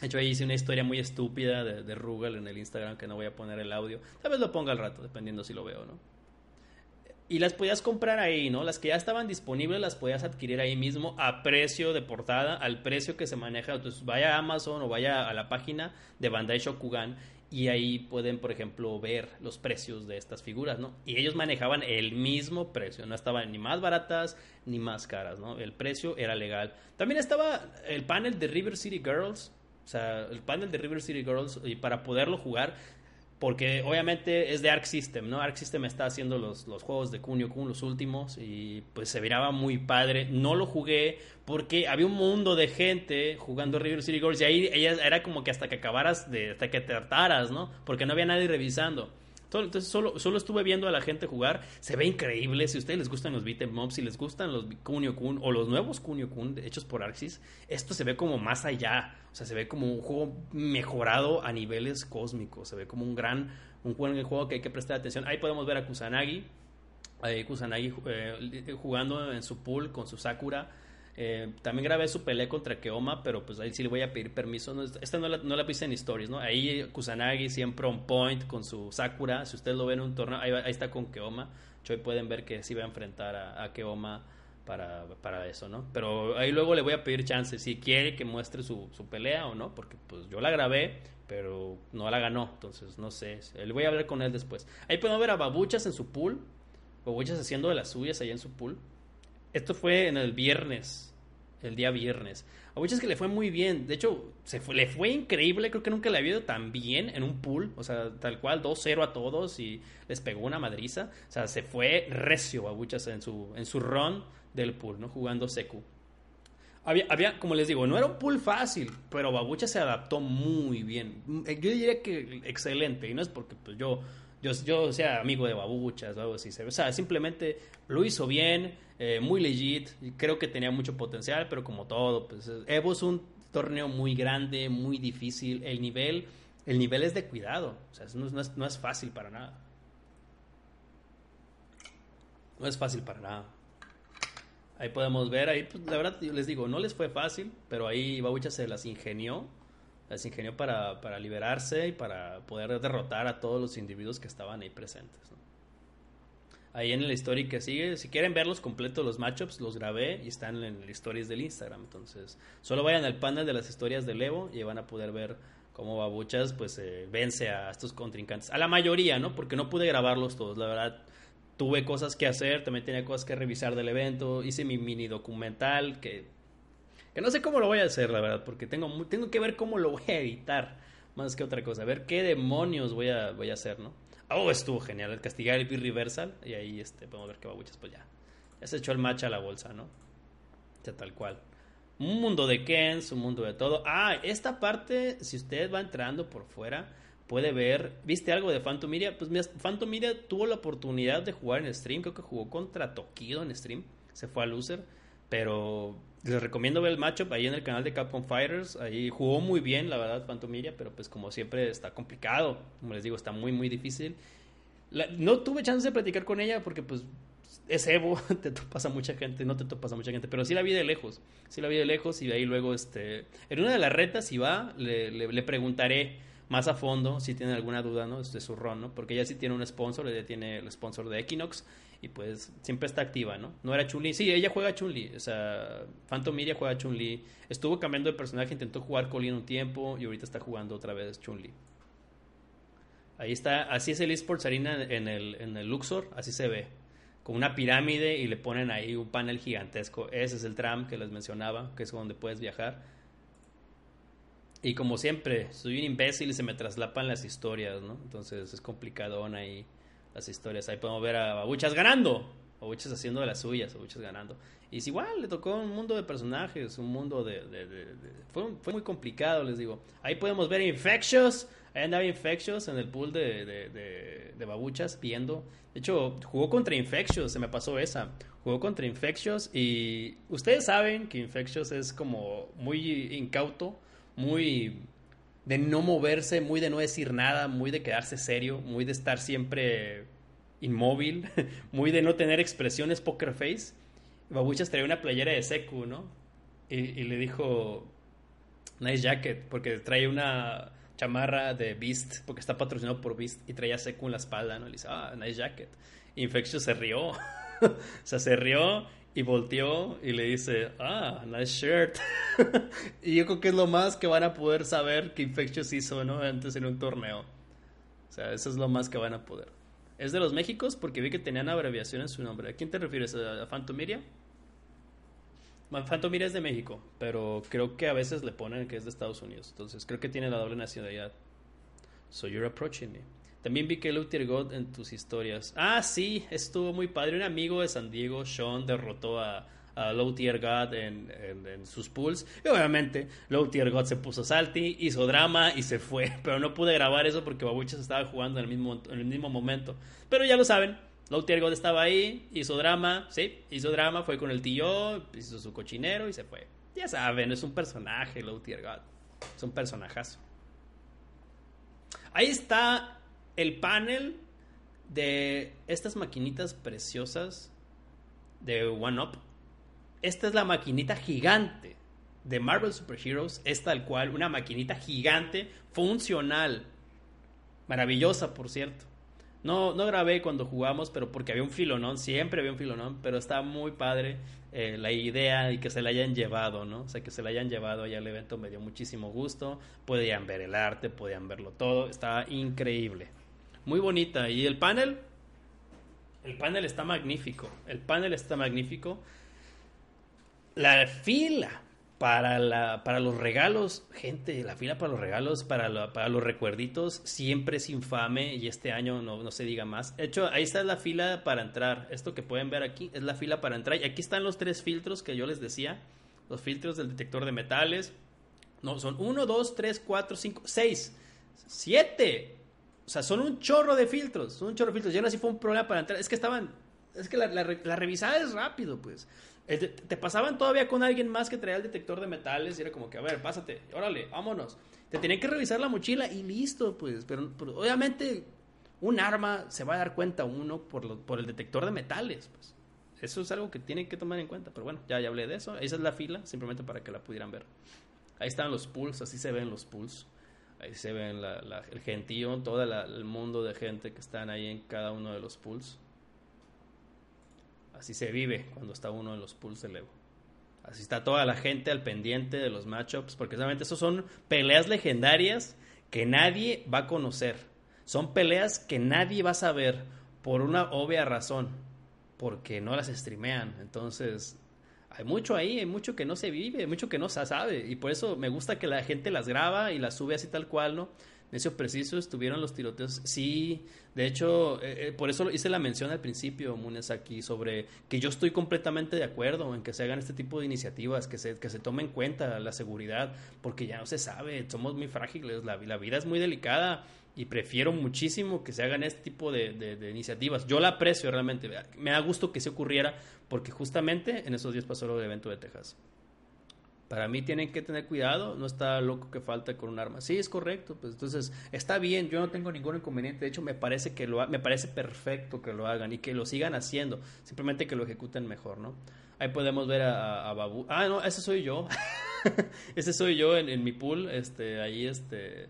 De hecho, ahí hice una historia muy estúpida de, de Rugal en el Instagram que no voy a poner el audio. Tal vez lo ponga al rato, dependiendo si lo veo, ¿no? y las podías comprar ahí, ¿no? Las que ya estaban disponibles las podías adquirir ahí mismo a precio de portada, al precio que se maneja. Entonces vaya a Amazon o vaya a la página de Bandai Shokugan y ahí pueden, por ejemplo, ver los precios de estas figuras, ¿no? Y ellos manejaban el mismo precio, no estaban ni más baratas ni más caras, ¿no? El precio era legal. También estaba el panel de River City Girls, o sea, el panel de River City Girls y para poderlo jugar porque obviamente es de Arc System, ¿no? Arc System está haciendo los, los juegos de Kunio Kun, los últimos, y pues se miraba muy padre. No lo jugué porque había un mundo de gente jugando River City Girls y ahí ella era como que hasta que acabaras, de, hasta que te hartaras, ¿no? Porque no había nadie revisando. Entonces solo, solo estuve viendo a la gente jugar. Se ve increíble. Si a ustedes les gustan los beat'em ups, si les gustan los Kunio Kun o los nuevos Kunio Kun hechos por Arxis, esto se ve como más allá. O sea, se ve como un juego mejorado a niveles cósmicos. Se ve como un gran un juego que hay que prestar atención. Ahí podemos ver a Kusanagi. Eh, Kusanagi eh, jugando en su pool con su Sakura. Eh, también grabé su pelea contra Keoma, pero pues ahí sí le voy a pedir permiso. No, esta no la, no la puse en stories, ¿no? Ahí Kusanagi siempre on point con su Sakura. Si ustedes lo ven en un torneo, ahí, ahí está con Keoma. Hoy pueden ver que sí va a enfrentar a, Keoma para, para, eso, ¿no? Pero ahí luego le voy a pedir chance si quiere que muestre su, su, pelea o no, porque pues yo la grabé, pero no la ganó, entonces no sé. Le voy a hablar con él después. Ahí podemos ver a Babuchas en su pool, Babuchas haciendo de las suyas allá en su pool. Esto fue en el viernes, el día viernes. A que le fue muy bien. De hecho, se le fue increíble. Creo que nunca le había ido tan bien en un pool. O sea, tal cual, 2-0 a todos y les pegó una madriza. O sea, se fue recio Babuchas en su, en su run del pool, ¿no? Jugando Seku. Había, había, como les digo, no era un pool fácil, pero Babucha se adaptó muy bien. Yo diría que excelente. Y no es porque pues, yo yo, yo sea amigo de babuchas o algo así. O sea, simplemente lo hizo bien, eh, muy legit. Creo que tenía mucho potencial, pero como todo, pues Evo es un torneo muy grande, muy difícil. El nivel, el nivel es de cuidado. O sea, no, no, es, no es fácil para nada. No es fácil para nada. Ahí podemos ver, ahí pues, la verdad les digo, no les fue fácil, pero ahí Babucha se las ingenió las ingenió para, para, liberarse y para poder derrotar a todos los individuos que estaban ahí presentes. Ahí en el story que sigue, si quieren verlos completos los matchups, los grabé y están en el stories del Instagram. Entonces, solo vayan al panel de las historias del Evo y van a poder ver cómo Babuchas pues eh, vence a estos contrincantes. A la mayoría, ¿no? Porque no pude grabarlos todos, la verdad. Tuve cosas que hacer, también tenía cosas que revisar del evento, hice mi mini documental que que no sé cómo lo voy a hacer, la verdad, porque tengo, tengo que ver cómo lo voy a editar, más que otra cosa. A ver qué demonios voy a, voy a hacer, ¿no? Oh, estuvo genial, el castigar el reversal. Y ahí este, podemos ver que babuchas, pues ya. Ya se echó el match a la bolsa, ¿no? Ya tal cual. Un mundo de Kens, un mundo de todo. Ah, esta parte, si usted va entrando por fuera, puede ver. ¿Viste algo de Phantom Miria? Pues mira, Phantom Miria tuvo la oportunidad de jugar en stream. Creo que jugó contra Tokido en stream. Se fue a loser. Pero les recomiendo ver el matchup ahí en el canal de Capcom Fighters. Ahí jugó muy bien, la verdad, Fantomiria, pero pues como siempre está complicado. Como les digo, está muy, muy difícil. No tuve chance de platicar con ella porque pues es Evo, *laughs* te topas a mucha gente, no te topas a mucha gente, pero sí la vi de lejos. Sí la vi de lejos y de ahí luego, este, en una de las retas, si va, le, le, le preguntaré más a fondo si tiene alguna duda, ¿no? De su ron, ¿no? Porque ella sí tiene un sponsor, ella tiene el sponsor de Equinox y pues siempre está activa, ¿no? No era Chun-Li, sí, ella juega Chun-Li, o sea, Phantom Miria juega Chun-Li, estuvo cambiando de personaje, intentó jugar Colin un tiempo y ahorita está jugando otra vez Chun-Li. Ahí está, así es el eSports Arena en el, en el Luxor, así se ve, con una pirámide y le ponen ahí un panel gigantesco, ese es el tram que les mencionaba, que es donde puedes viajar. Y como siempre, soy un imbécil y se me traslapan las historias, ¿no? Entonces es complicado ahí las historias. Ahí podemos ver a Babuchas ganando, Babuchas haciendo de las suyas, Babuchas ganando. Y es igual, le tocó un mundo de personajes, un mundo de... fue, fue, muy complicado, les digo. Ahí podemos ver Infectious, ahí andaba Infectious en el pool de, Babuchas viendo. De hecho, jugó contra Infectious, se me pasó esa. Jugó contra Infectious y ustedes saben que Infectious es como muy incauto, muy de no moverse, muy de no decir nada, muy de quedarse serio, muy de estar siempre inmóvil, *laughs* muy de no tener expresiones poker face. Babuchas traía una playera de Seku, ¿no? Y, le dijo, nice jacket, porque trae una chamarra de Beast, porque está patrocinado por Beast, y traía Seku en la espalda, ¿no? Y le dice, ah, nice jacket. Infectious se rió, *laughs* o sea, se rió y volteó y le dice, ah, nice shirt. *laughs* y yo creo que es lo más que van a poder saber que Infectious hizo, ¿no? Antes en un torneo. O sea, eso es lo más que van a poder. Es de los Méxicos porque vi que tenían abreviación en su nombre. ¿A quién te refieres? ¿A Fantomiria? Fantomiria es de México, pero creo que a veces le ponen que es de Estados Unidos. Entonces creo que tiene la doble nacionalidad. So you're approaching me. También vi que Luther God en tus historias. Ah, sí, estuvo muy padre. Un amigo de San Diego, Sean, derrotó a, Low Tier God en, sus pools. Y obviamente Low Tier God se puso salty, hizo drama y se fue. *laughs* Pero no pude grabar eso porque Babuchas estaba jugando en el mismo, en el mismo momento. Pero ya lo saben, Low Tier God estaba ahí, hizo drama, sí, hizo drama, fue con el tío, hizo su cochinero y se fue. Ya saben, es un personaje Low Tier God. Es un personajazo. Ahí está el panel de estas maquinitas preciosas de One Up esta es la maquinita gigante de Marvel Super Heroes. Es tal cual, una maquinita gigante, funcional. Maravillosa, por cierto. No, no grabé cuando jugamos, pero porque había un filonón, siempre había un filonón, pero está muy padre eh, la idea y que se la hayan llevado, ¿no? O sea, que se la hayan llevado allá al evento me dio muchísimo gusto. Podían ver el arte, podían verlo todo, estaba increíble. Muy bonita. Y el panel, el panel está magnífico. El panel está magnífico la fila para, la, para los regalos, gente, la fila para los regalos, para, para los recuerditos, siempre es infame y este año no, no, se diga más. De hecho, ahí está la fila para entrar. Esto que pueden ver aquí es la fila para entrar. Y aquí están los tres filtros que yo les decía. Los filtros del detector de metales. No, son uno, dos, tres, cuatro, cinco, seis, siete. O sea, son un chorro de filtros. Son un chorro de filtros. Ya no así fue un problema para entrar. Es que estaban. Es que la revisada es rápido, pues. Eh, te, pasaban todavía con alguien más que traía el detector de metales y era como que, a ver, pásate, órale, vámonos. Te tenían que revisar la mochila y listo, pues. Pero, obviamente un arma se va a dar cuenta uno por, por el detector de metales, pues. Eso es algo que tienen que tomar en cuenta. Pero bueno, ya, ya hablé de eso. Esa es la fila, simplemente para que la pudieran ver. Ahí están los pools, así se ven los pools. Ahí se ven el gentío, todo el mundo de gente que están ahí en cada uno de los pools. Así se vive cuando está uno en los pools de Evo. Así está toda la gente al pendiente de los matchups, porque solamente esos son peleas legendarias que nadie va a conocer. Son peleas que nadie va a saber por una obvia razón, porque no las streamean. Entonces, hay mucho ahí, hay mucho que no se vive, hay mucho que no se sabe. Y por eso me gusta que la gente las graba y las sube así tal cual, ¿no? Ese preciso estuvieron los tiroteos. Sí, de hecho, eh, eh, por eso hice la mención al principio, Munes, aquí, sobre que yo estoy completamente de acuerdo en que se hagan este tipo de iniciativas, que se, que se tome en cuenta la seguridad, porque ya no se sabe, somos muy frágiles, la vida es muy delicada y prefiero muchísimo que se hagan este tipo de, de, iniciativas. Yo la aprecio realmente, me da gusto que se ocurriera, porque justamente en esos días pasó lo del evento de Texas. Para mí tienen que tener cuidado, no está loco que falta con un arma. Sí, es correcto, pues entonces está bien, yo no tengo ningún inconveniente, de hecho me parece que lo me parece perfecto que lo hagan y que lo sigan haciendo, simplemente que lo ejecuten mejor, ¿no? Ahí podemos ver a, Babu. Ah, no, ese soy yo. *laughs* ese soy yo en, en, mi pool, este ahí este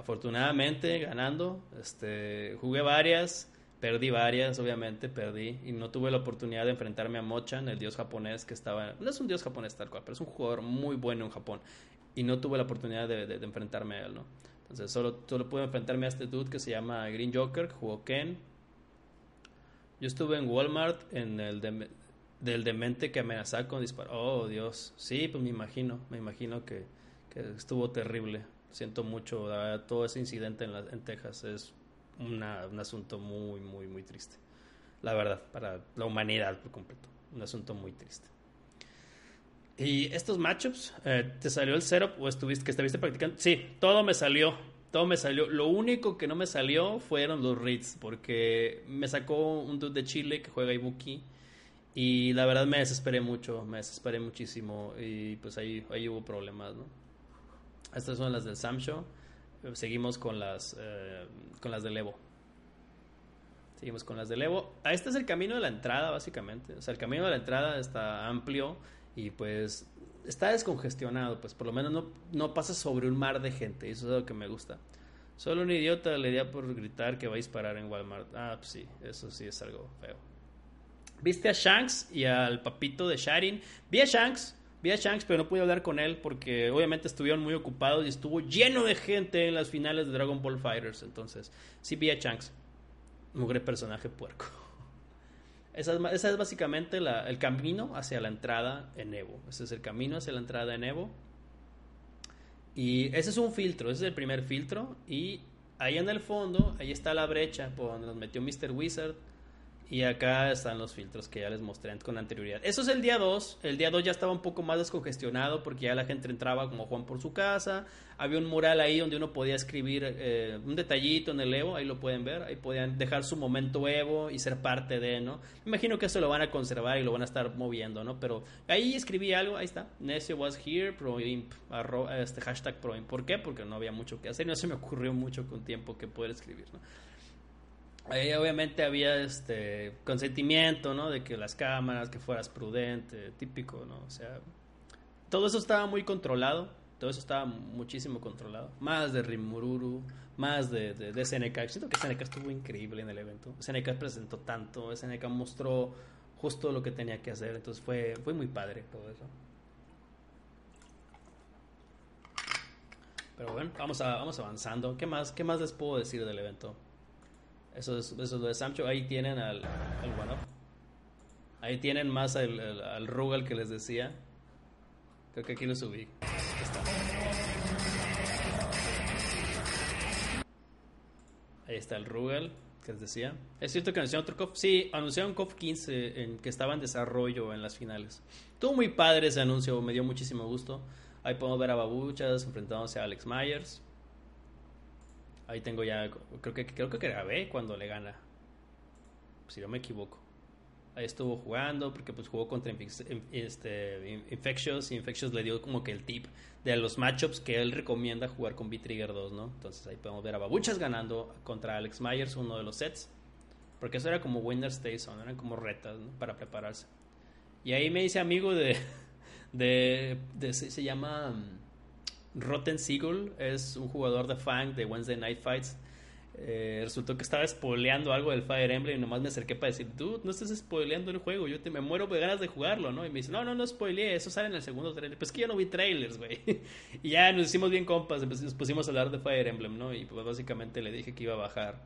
afortunadamente ganando, este jugué varias Perdí varias, obviamente, perdí. Y no tuve la oportunidad de enfrentarme a Mochan, el dios japonés que estaba. No es un dios japonés tal cual, pero es un jugador muy bueno en Japón. Y no tuve la oportunidad de, enfrentarme a él, ¿no? Entonces solo, solo pude enfrentarme a este dude que se llama Green Joker, que jugó Ken. Yo estuve en Walmart en el del demente que amenazaba con disparar. Oh, Dios. Sí, pues me imagino, me imagino que estuvo terrible. Siento mucho todo ese incidente en, la, en Texas. Es un asunto muy, muy, muy triste. La verdad, para la humanidad por completo. Un asunto muy triste. Y estos matchups, eh, ¿te salió el setup o estuviste, que estuviste practicando? Sí, todo me salió. Todo me salió. Lo único que no me salió fueron los reads, porque me sacó un dude de Chile que juega Ibuki. Y la verdad me desesperé mucho, me desesperé muchísimo. Y pues ahí, ahí hubo problemas, ¿no? Estas son las del Sam Show. Seguimos con las, eh, con las del Evo. Seguimos con las del Evo. Ah, este es el camino de la entrada, básicamente. O sea, el camino de la entrada está amplio y pues está descongestionado. Pues por lo menos no, no pasa sobre un mar de gente. Eso es lo que me gusta. Solo un idiota le dio por gritar que va a disparar en Walmart. Ah, pues sí, eso sí es algo feo. ¿Viste a Shanks y al papito de Sharin? Vi a Shanks, Vi a Shanks, pero no pude hablar con él porque obviamente estuvieron muy ocupados y estuvo lleno de gente en las finales de Dragon Ball Fighters. Entonces, sí vi a Shanks. Mugre personaje puerco. *laughs* Esa es, básicamente el camino hacia la entrada en Evo. Ese es el camino hacia la entrada en Evo. Y ese es un filtro, ese es el primer filtro. Y ahí en el fondo, ahí está la brecha por donde nos metió Mr. Wizard y acá están los filtros que ya les mostré con anterioridad. Eso es el día 2. El día 2 ya estaba un poco más descongestionado porque ya la gente entraba como Juan por su casa. Había un mural ahí donde uno podía escribir eh, un detallito en el Evo. Ahí lo pueden ver. Ahí podían dejar su momento Evo y ser parte de, ¿no? Imagino que eso lo van a conservar y lo van a estar moviendo, ¿no? Pero ahí escribí algo. Ahí está. Necio was here. Proimp. este hashtag Proimp. ¿Por qué? Porque no había mucho que hacer. No se me ocurrió mucho con tiempo que poder escribir, ¿no? Ahí obviamente había este consentimiento, ¿no? De que las cámaras, que fueras prudente, típico, ¿no? O sea, todo eso estaba muy controlado, todo eso estaba muchísimo controlado. Más de Rimururu, más de, de, SNK. Siento que SNK estuvo increíble en el evento. SNK presentó tanto, SNK mostró justo lo que tenía que hacer, entonces fue, fue muy padre todo eso. Pero bueno, vamos, a, vamos avanzando. ¿Qué más, ¿Qué más les puedo decir del evento? Eso es, eso lo de Samcho. Ahí tienen al, al bueno. Ahí tienen más al, al, Rugal que les decía. Creo que aquí lo subí. Ahí está el Rugal que les decía. Es cierto que anunciaron otro COF. Sí, anunciaron COF 15 en, que estaba en desarrollo en las finales. Estuvo muy padre ese anuncio, me dio muchísimo gusto. Ahí podemos ver a Babuchas enfrentándose a Alex Myers. Ahí tengo ya, creo que creo que grabé cuando le gana. Si no me equivoco. Ahí estuvo jugando porque pues jugó contra este, Infectious y Infectious le dio como que el tip de los matchups que él recomienda jugar con B-Trigger 2, ¿no? Entonces ahí podemos ver a Babuchas ganando contra Alex Myers uno de los sets. Porque eso era como Winner Station, eran como retas para prepararse. Y ahí me hice amigo de, *laughs* de, de se llama Rotten Seagull es un jugador de fan de Wednesday Night Fights. Eh, resultó que estaba spoileando algo del Fire Emblem y nomás me acerqué para decir, dude, no estás spoileando el juego, yo te me muero de ganas de jugarlo, ¿no? Y me dice, no, no, no spoileé, eso sale en el segundo trailer. Pues que yo no vi trailers, güey. *laughs* y ya nos hicimos bien compas, nos pusimos a hablar de Fire Emblem, ¿no? Y pues básicamente le dije que iba a bajar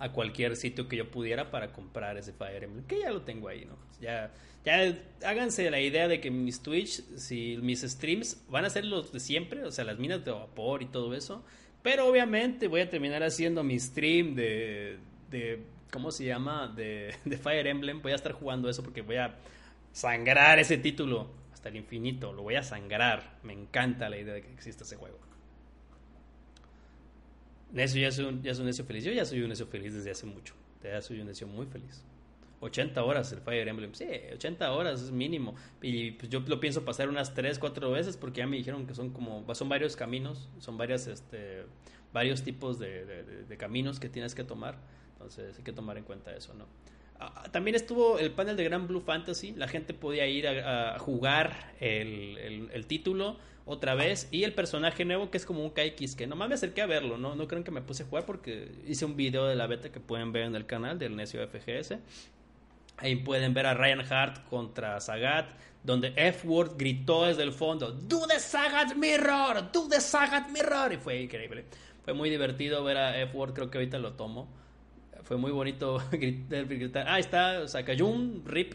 a cualquier sitio que yo pudiera para comprar ese Fire Emblem, que ya lo tengo ahí, ¿no? Ya, ya háganse la idea de que mis Twitch, si mis streams van a ser los de siempre, o sea, las minas de vapor y todo eso, pero obviamente voy a terminar haciendo mi stream de, de ¿cómo se llama? De, de Fire Emblem, voy a estar jugando eso porque voy a sangrar ese título hasta el infinito, lo voy a sangrar, me encanta la idea de que exista ese juego. Necio ya soy, un, ya soy un necio feliz. Yo ya soy un necio feliz desde hace mucho. Ya soy un necio muy feliz. 80 horas el Fire Emblem. Sí, 80 horas es mínimo. Y pues yo lo pienso pasar unas 3, 4 veces porque ya me dijeron que son como, son varios caminos, son varias, este, varios tipos de, de, caminos que tienes que tomar. Entonces hay que tomar en cuenta eso, ¿no? Ah, también estuvo el panel de Grand Blue Fantasy. La gente podía ir a, jugar el, el, título otra vez. Y el personaje nuevo que es como un Kaikis, que nomás me acerqué a verlo, ¿no? No creo que me puse a jugar porque hice un video de la beta que pueden ver en el canal del Necio FGS. Ahí pueden ver a Ryan Hart contra Sagat, donde F-Word gritó desde el fondo, Do the Sagat Mirror, do the Sagat Mirror. Y fue increíble. Fue muy divertido ver a F-Word, creo que ahorita lo tomo. Fue muy bonito *laughs* gritar. Ah, está Sakayun, Rip,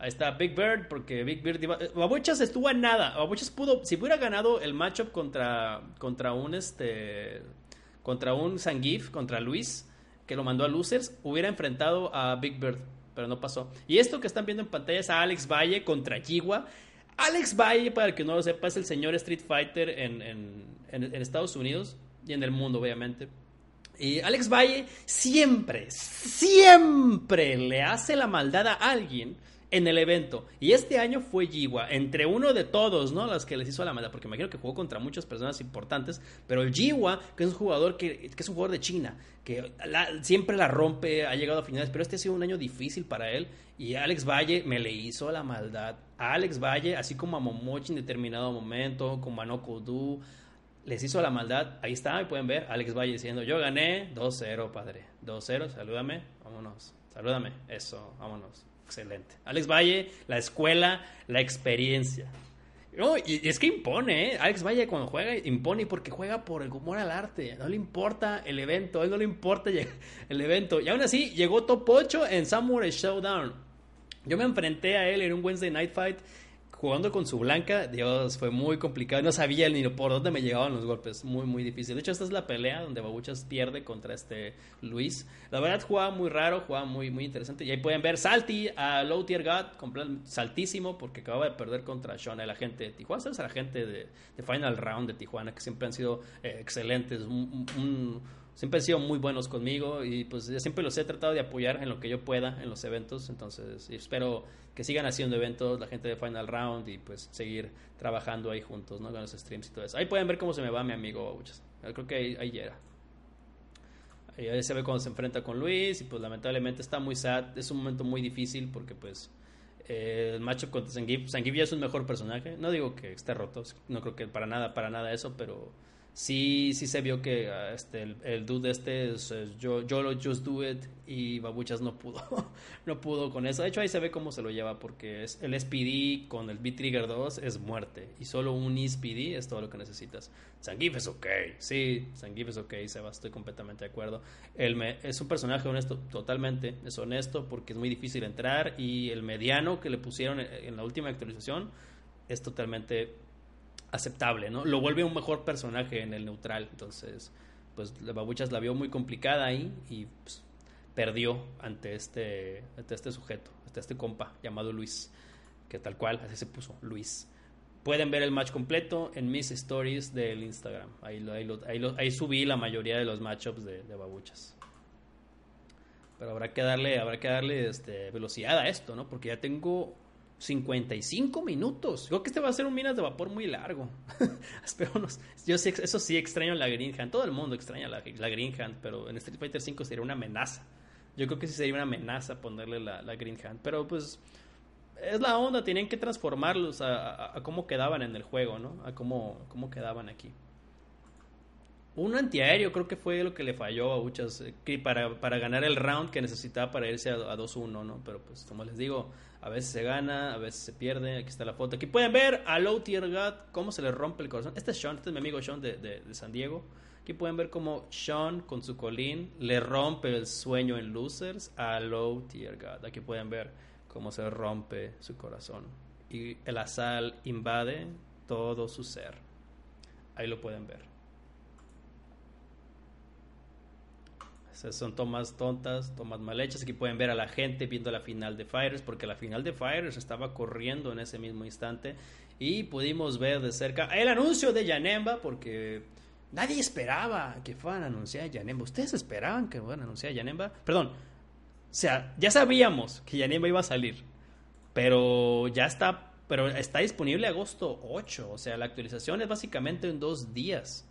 Ahí está Big Bird, porque Big Bird iba... Babuchas estuvo en nada. Babuchas pudo... Si hubiera ganado el matchup contra, contra un este... contra un Sangif, contra Luis, que lo mandó a Losers, hubiera enfrentado a Big Bird, pero no pasó. Y esto que están viendo en pantalla es a Alex Valle contra Jiwa. Alex Valle, para el que no lo sepa, es el señor Street Fighter en, en Estados Unidos y en el mundo, obviamente. Y Alex Valle siempre, siempre le hace la maldad a alguien en el evento. Y este año fue Jiwa, entre uno de todos, ¿no? Las que les hizo la maldad, porque imagino que jugó contra muchas personas importantes, pero el Jiwa, que es un jugador que, es un jugador de China, que siempre la rompe, ha llegado a finales, pero este ha sido un año difícil para él. Y Alex Valle me le hizo la maldad. A Alex Valle, así como a Momochi en determinado momento, como a Nokodu, les hizo la maldad. Ahí está, pueden ver. Alex Valle diciendo, yo gané 2-0, padre. 2-0, salúdame, vámonos. Salúdame, eso, vámonos. Excelente. Alex Valle, la escuela, la experiencia. y, es que impone, ¿eh? Alex Valle cuando juega impone porque juega por el humor al arte. No le importa el evento, a él no le importa *laughs* el evento. Y aún así llegó top 8 en Samurai Showdown. Yo me enfrenté a él en un Wednesday Night Fight jugando con su blanca, Dios, fue muy complicado. No sabía ni por dónde me llegaban los golpes. Muy, muy difícil. De hecho, esta es la pelea donde Babuchas pierde contra este Luis. La verdad, jugaba muy raro, jugaba muy, muy interesante. Y ahí pueden ver Salty a Low Tier God, saltísimo, porque acababa de perder contra Sean, el agente de Tijuana. Es el agente de, Final Round de Tijuana, que siempre han sido eh, excelentes. un siempre han sido muy buenos conmigo y pues siempre los he tratado de apoyar en lo que yo pueda en los eventos, entonces espero que sigan haciendo eventos la gente de Final Round y pues seguir trabajando ahí juntos, ¿no? Con los streams y todo eso. Ahí pueden ver cómo se me va mi amigo Creo que ahí, ahí llega. Ahí se ve cuando se enfrenta con Luis y pues lamentablemente está muy sad, es un momento muy difícil porque pues el macho contra Sangif, Sangif ya es un mejor personaje, no digo que esté roto, no creo que para nada, para nada eso, pero sí, sí se vio que ah, este, el, el, dude este es, yo, yo lo just do it y Babuchas no pudo, *laughs* no pudo con eso. De hecho ahí se ve cómo se lo lleva porque es, el SPD con el B-Trigger 2 es muerte y solo un SPD es todo lo que necesitas. Sangif es ok, sí, Sangif es ok, Seba, estoy completamente de acuerdo. Él me, es un personaje honesto, totalmente, es honesto porque es muy difícil entrar y el mediano que le pusieron en la última actualización es totalmente aceptable, ¿no? Lo vuelve un mejor personaje en el neutral. Entonces, pues Babuchas la vio muy complicada ahí y pues, perdió ante este, ante este sujeto, ante este compa llamado Luis, que tal cual, así se puso, Luis. Pueden ver el match completo en mis stories del Instagram. Ahí, ahí, ahí, subí la mayoría de los matchups de, de Babuchas. Pero habrá que darle, habrá que darle este, velocidad a esto, ¿no? Porque ya tengo 55 minutos. Creo que este va a ser un minas de vapor muy largo. *laughs* Esperemos. Yo sé, eso sí extraño la Green Hand. Todo el mundo extraña la, Green Hand, pero en Street Fighter 5 sería una amenaza. Yo creo que sí sería una amenaza ponerle la, Green Hand. Pero pues es la onda. Tienen que transformarlos a, a, cómo quedaban en el juego, ¿no? A cómo, cómo quedaban aquí. Un antiaéreo creo que fue lo que le falló a Uchas eh, para, para ganar el round que necesitaba para irse a, a 2-1, ¿no? Pero pues como les digo, a veces se gana, a veces se pierde. Aquí está la foto. Aquí pueden ver a Low Tier God cómo se le rompe el corazón. Este es Sean, este es mi amigo Sean de, de, San Diego. Aquí pueden ver cómo Sean con su colín le rompe el sueño en Losers a Low Tier God. Aquí pueden ver cómo se rompe su corazón. Y el asal invade todo su ser. Ahí lo pueden ver. Son tomas tontas, tomas mal hechas. Aquí pueden ver a la gente viendo la final de Fires, porque la final de Fires estaba corriendo en ese mismo instante. Y pudimos ver de cerca el anuncio de Yanemba, porque nadie esperaba que fueran a anunciar a Yanemba. ¿Ustedes esperaban que fueran a anunciar a Yanemba? Perdón, o sea, ya sabíamos que Yanemba iba a salir, pero ya está, pero está disponible agosto 8. O sea, la actualización es básicamente en dos días.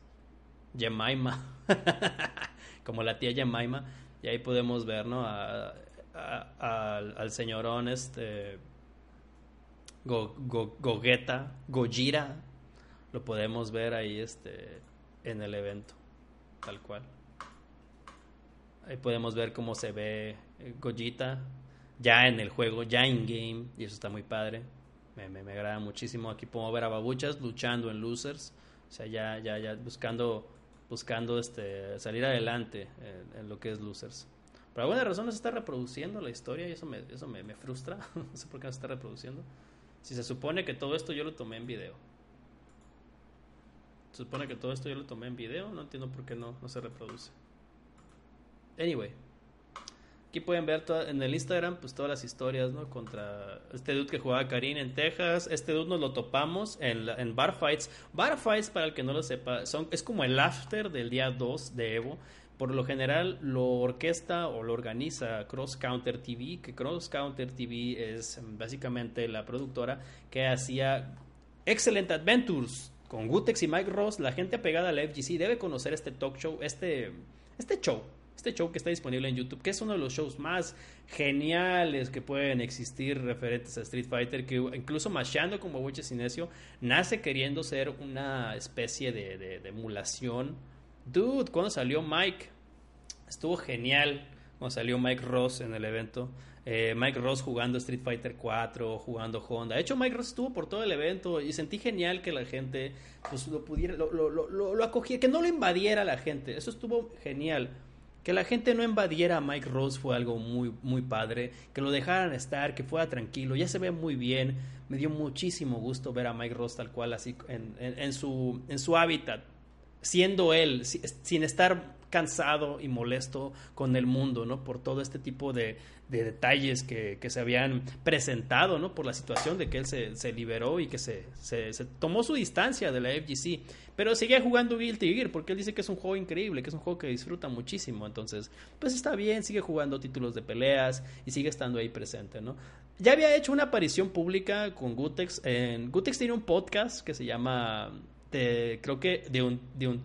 Jemima. *laughs* como la tía Jemima, y ahí podemos ver, ¿no? al, señorón este Go, Gogeta, Gojira, lo podemos ver ahí este en el evento, tal cual. Ahí podemos ver cómo se ve eh, Gojita ya en el juego, ya in game, y eso está muy padre. Me, me, me agrada muchísimo. Aquí podemos ver a Babuchas luchando en Losers, o sea, ya, ya, ya buscando buscando este, salir adelante en, lo que es Losers. Por alguna razón no se está reproduciendo la historia y eso me, eso me, frustra. *laughs* no sé por qué no se está reproduciendo. Si se supone que todo esto yo lo tomé en video. Se supone que todo esto yo lo tomé en video, no entiendo por qué no, no se reproduce. Anyway, aquí pueden ver en el Instagram pues todas las historias, ¿no? Contra este dude que jugaba Karim en Texas. Este dude nos lo topamos en, en Bar Fights. Bar Fights, para el que no lo sepa, son, es como el after del día 2 de Evo. Por lo general lo orquesta o lo organiza Cross Counter TV, que Cross Counter TV es básicamente la productora que hacía Excellent Adventures con Gutex y Mike Ross. La gente apegada a la FGC debe conocer este talk show, este, este show, este show que está disponible en YouTube, que es uno de los shows más geniales que pueden existir referentes a Street Fighter, que incluso Machando como Babucha Sinesio nace queriendo ser una especie de, de emulación Dude, cuando salió Mike, estuvo genial. Cuando salió Mike Ross en el evento. Eh, Mike Ross jugando Street Fighter 4, jugando Honda. De hecho, Mike Ross estuvo por todo el evento y sentí genial que la gente pues, lo pudiera, lo, lo, lo, lo acogiera, que no lo invadiera la gente. Eso estuvo genial. Que la gente no invadiera a Mike Ross fue algo muy, muy padre. Que lo dejaran estar, que fuera tranquilo. Ya se ve muy bien. Me dio muchísimo gusto ver a Mike Ross tal cual, así en, en su, en su hábitat siendo él, sin estar cansado y molesto con el mundo, ¿no? Por todo este tipo de, detalles que, se habían presentado, ¿no? Por la situación de que él se, liberó y que se, se, tomó su distancia de la FGC. Pero seguía jugando Guilty Gear porque él dice que es un juego increíble, que es un juego que disfruta muchísimo. Entonces, pues está bien, sigue jugando títulos de peleas y sigue estando ahí presente, ¿no? Ya había hecho una aparición pública con Gutex. En, Gutex tiene un podcast que se llama creo que de un, de un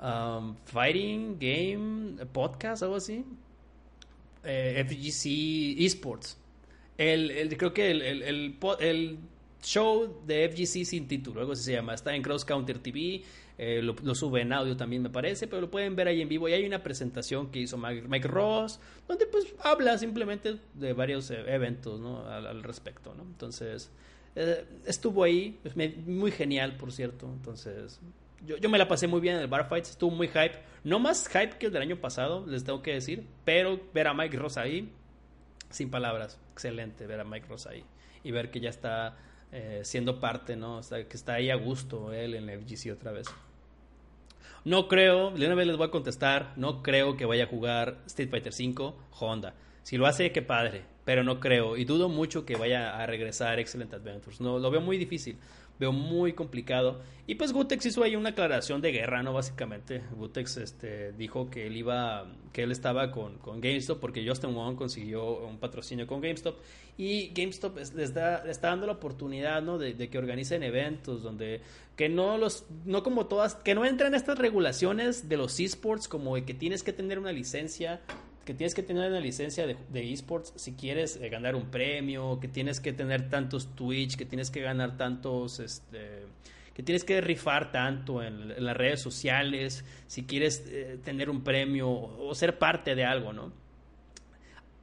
um, Fighting Game Podcast, algo así. Eh, FGC Esports. El, el, creo que el, el, el, show de FGC sin título, algo así se llama. Está en Cross Counter TV. Eh, lo, sube en audio también me parece, pero lo pueden ver ahí en vivo. Y hay una presentación que hizo Mike, Ross, donde pues habla simplemente de varios eh, eventos ¿no? al, al, respecto. ¿no? Entonces, estuvo ahí, pues, muy genial, por cierto. Entonces, yo, yo, me la pasé muy bien en el Bar Fights, estuvo muy hype. No más hype que el del año pasado, les tengo que decir, pero ver a Mike Ross ahí, sin palabras, excelente ver a Mike Ross ahí y ver que ya está eh, siendo parte, ¿no? que está ahí a gusto él en la FGC otra vez. No creo, de una vez les voy a contestar, no creo que vaya a jugar Street Fighter V Honda. Si lo hace, qué padre pero no creo y dudo mucho que vaya a regresar Excellent Adventures. No, lo veo muy difícil, veo muy complicado. Y pues Gutex hizo ahí una aclaración de guerra, ¿no? Básicamente, Gutex este, dijo que él iba, que él estaba con, con GameStop porque Justin Wong consiguió un patrocinio con GameStop y GameStop les, da, está dando la oportunidad, ¿no? De, de, que organicen eventos donde que no los, no como todas, que no entran estas regulaciones de los esports como de que tienes que tener una licencia que tienes que tener una licencia de, esports si quieres eh, ganar un premio, que tienes que tener tantos Twitch, que tienes que ganar tantos, este, que tienes que rifar tanto en, las redes sociales, si quieres eh, tener un premio o ser parte de algo, ¿no?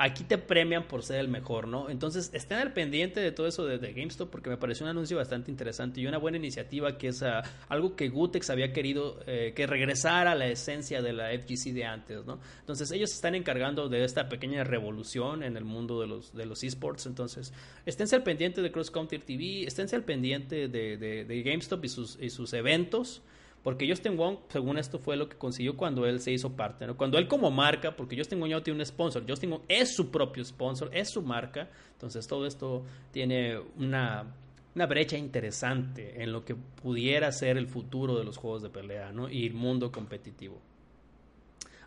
Aquí te premian por ser el mejor, ¿no? Entonces, estén al pendiente de todo eso de, GameStop porque me pareció un anuncio bastante interesante y una buena iniciativa que es ah, algo que Gutex había querido eh, que regresara a la esencia de la FGC de antes, ¿no? Entonces, ellos se están encargando de esta pequeña revolución en el mundo de los, de los esports. Entonces, esténse al pendiente de Cross Counter TV, esténse al pendiente de, de GameStop y sus, y sus eventos. Porque Justin Wong, según esto, fue lo que consiguió cuando él se hizo parte. ¿no? Cuando él como marca, porque Justin Wong ya tiene un sponsor, Justin Wong es su propio sponsor, es su marca. Entonces todo esto tiene una, una brecha interesante en lo que pudiera ser el futuro de los juegos de pelea ¿no? y el mundo competitivo.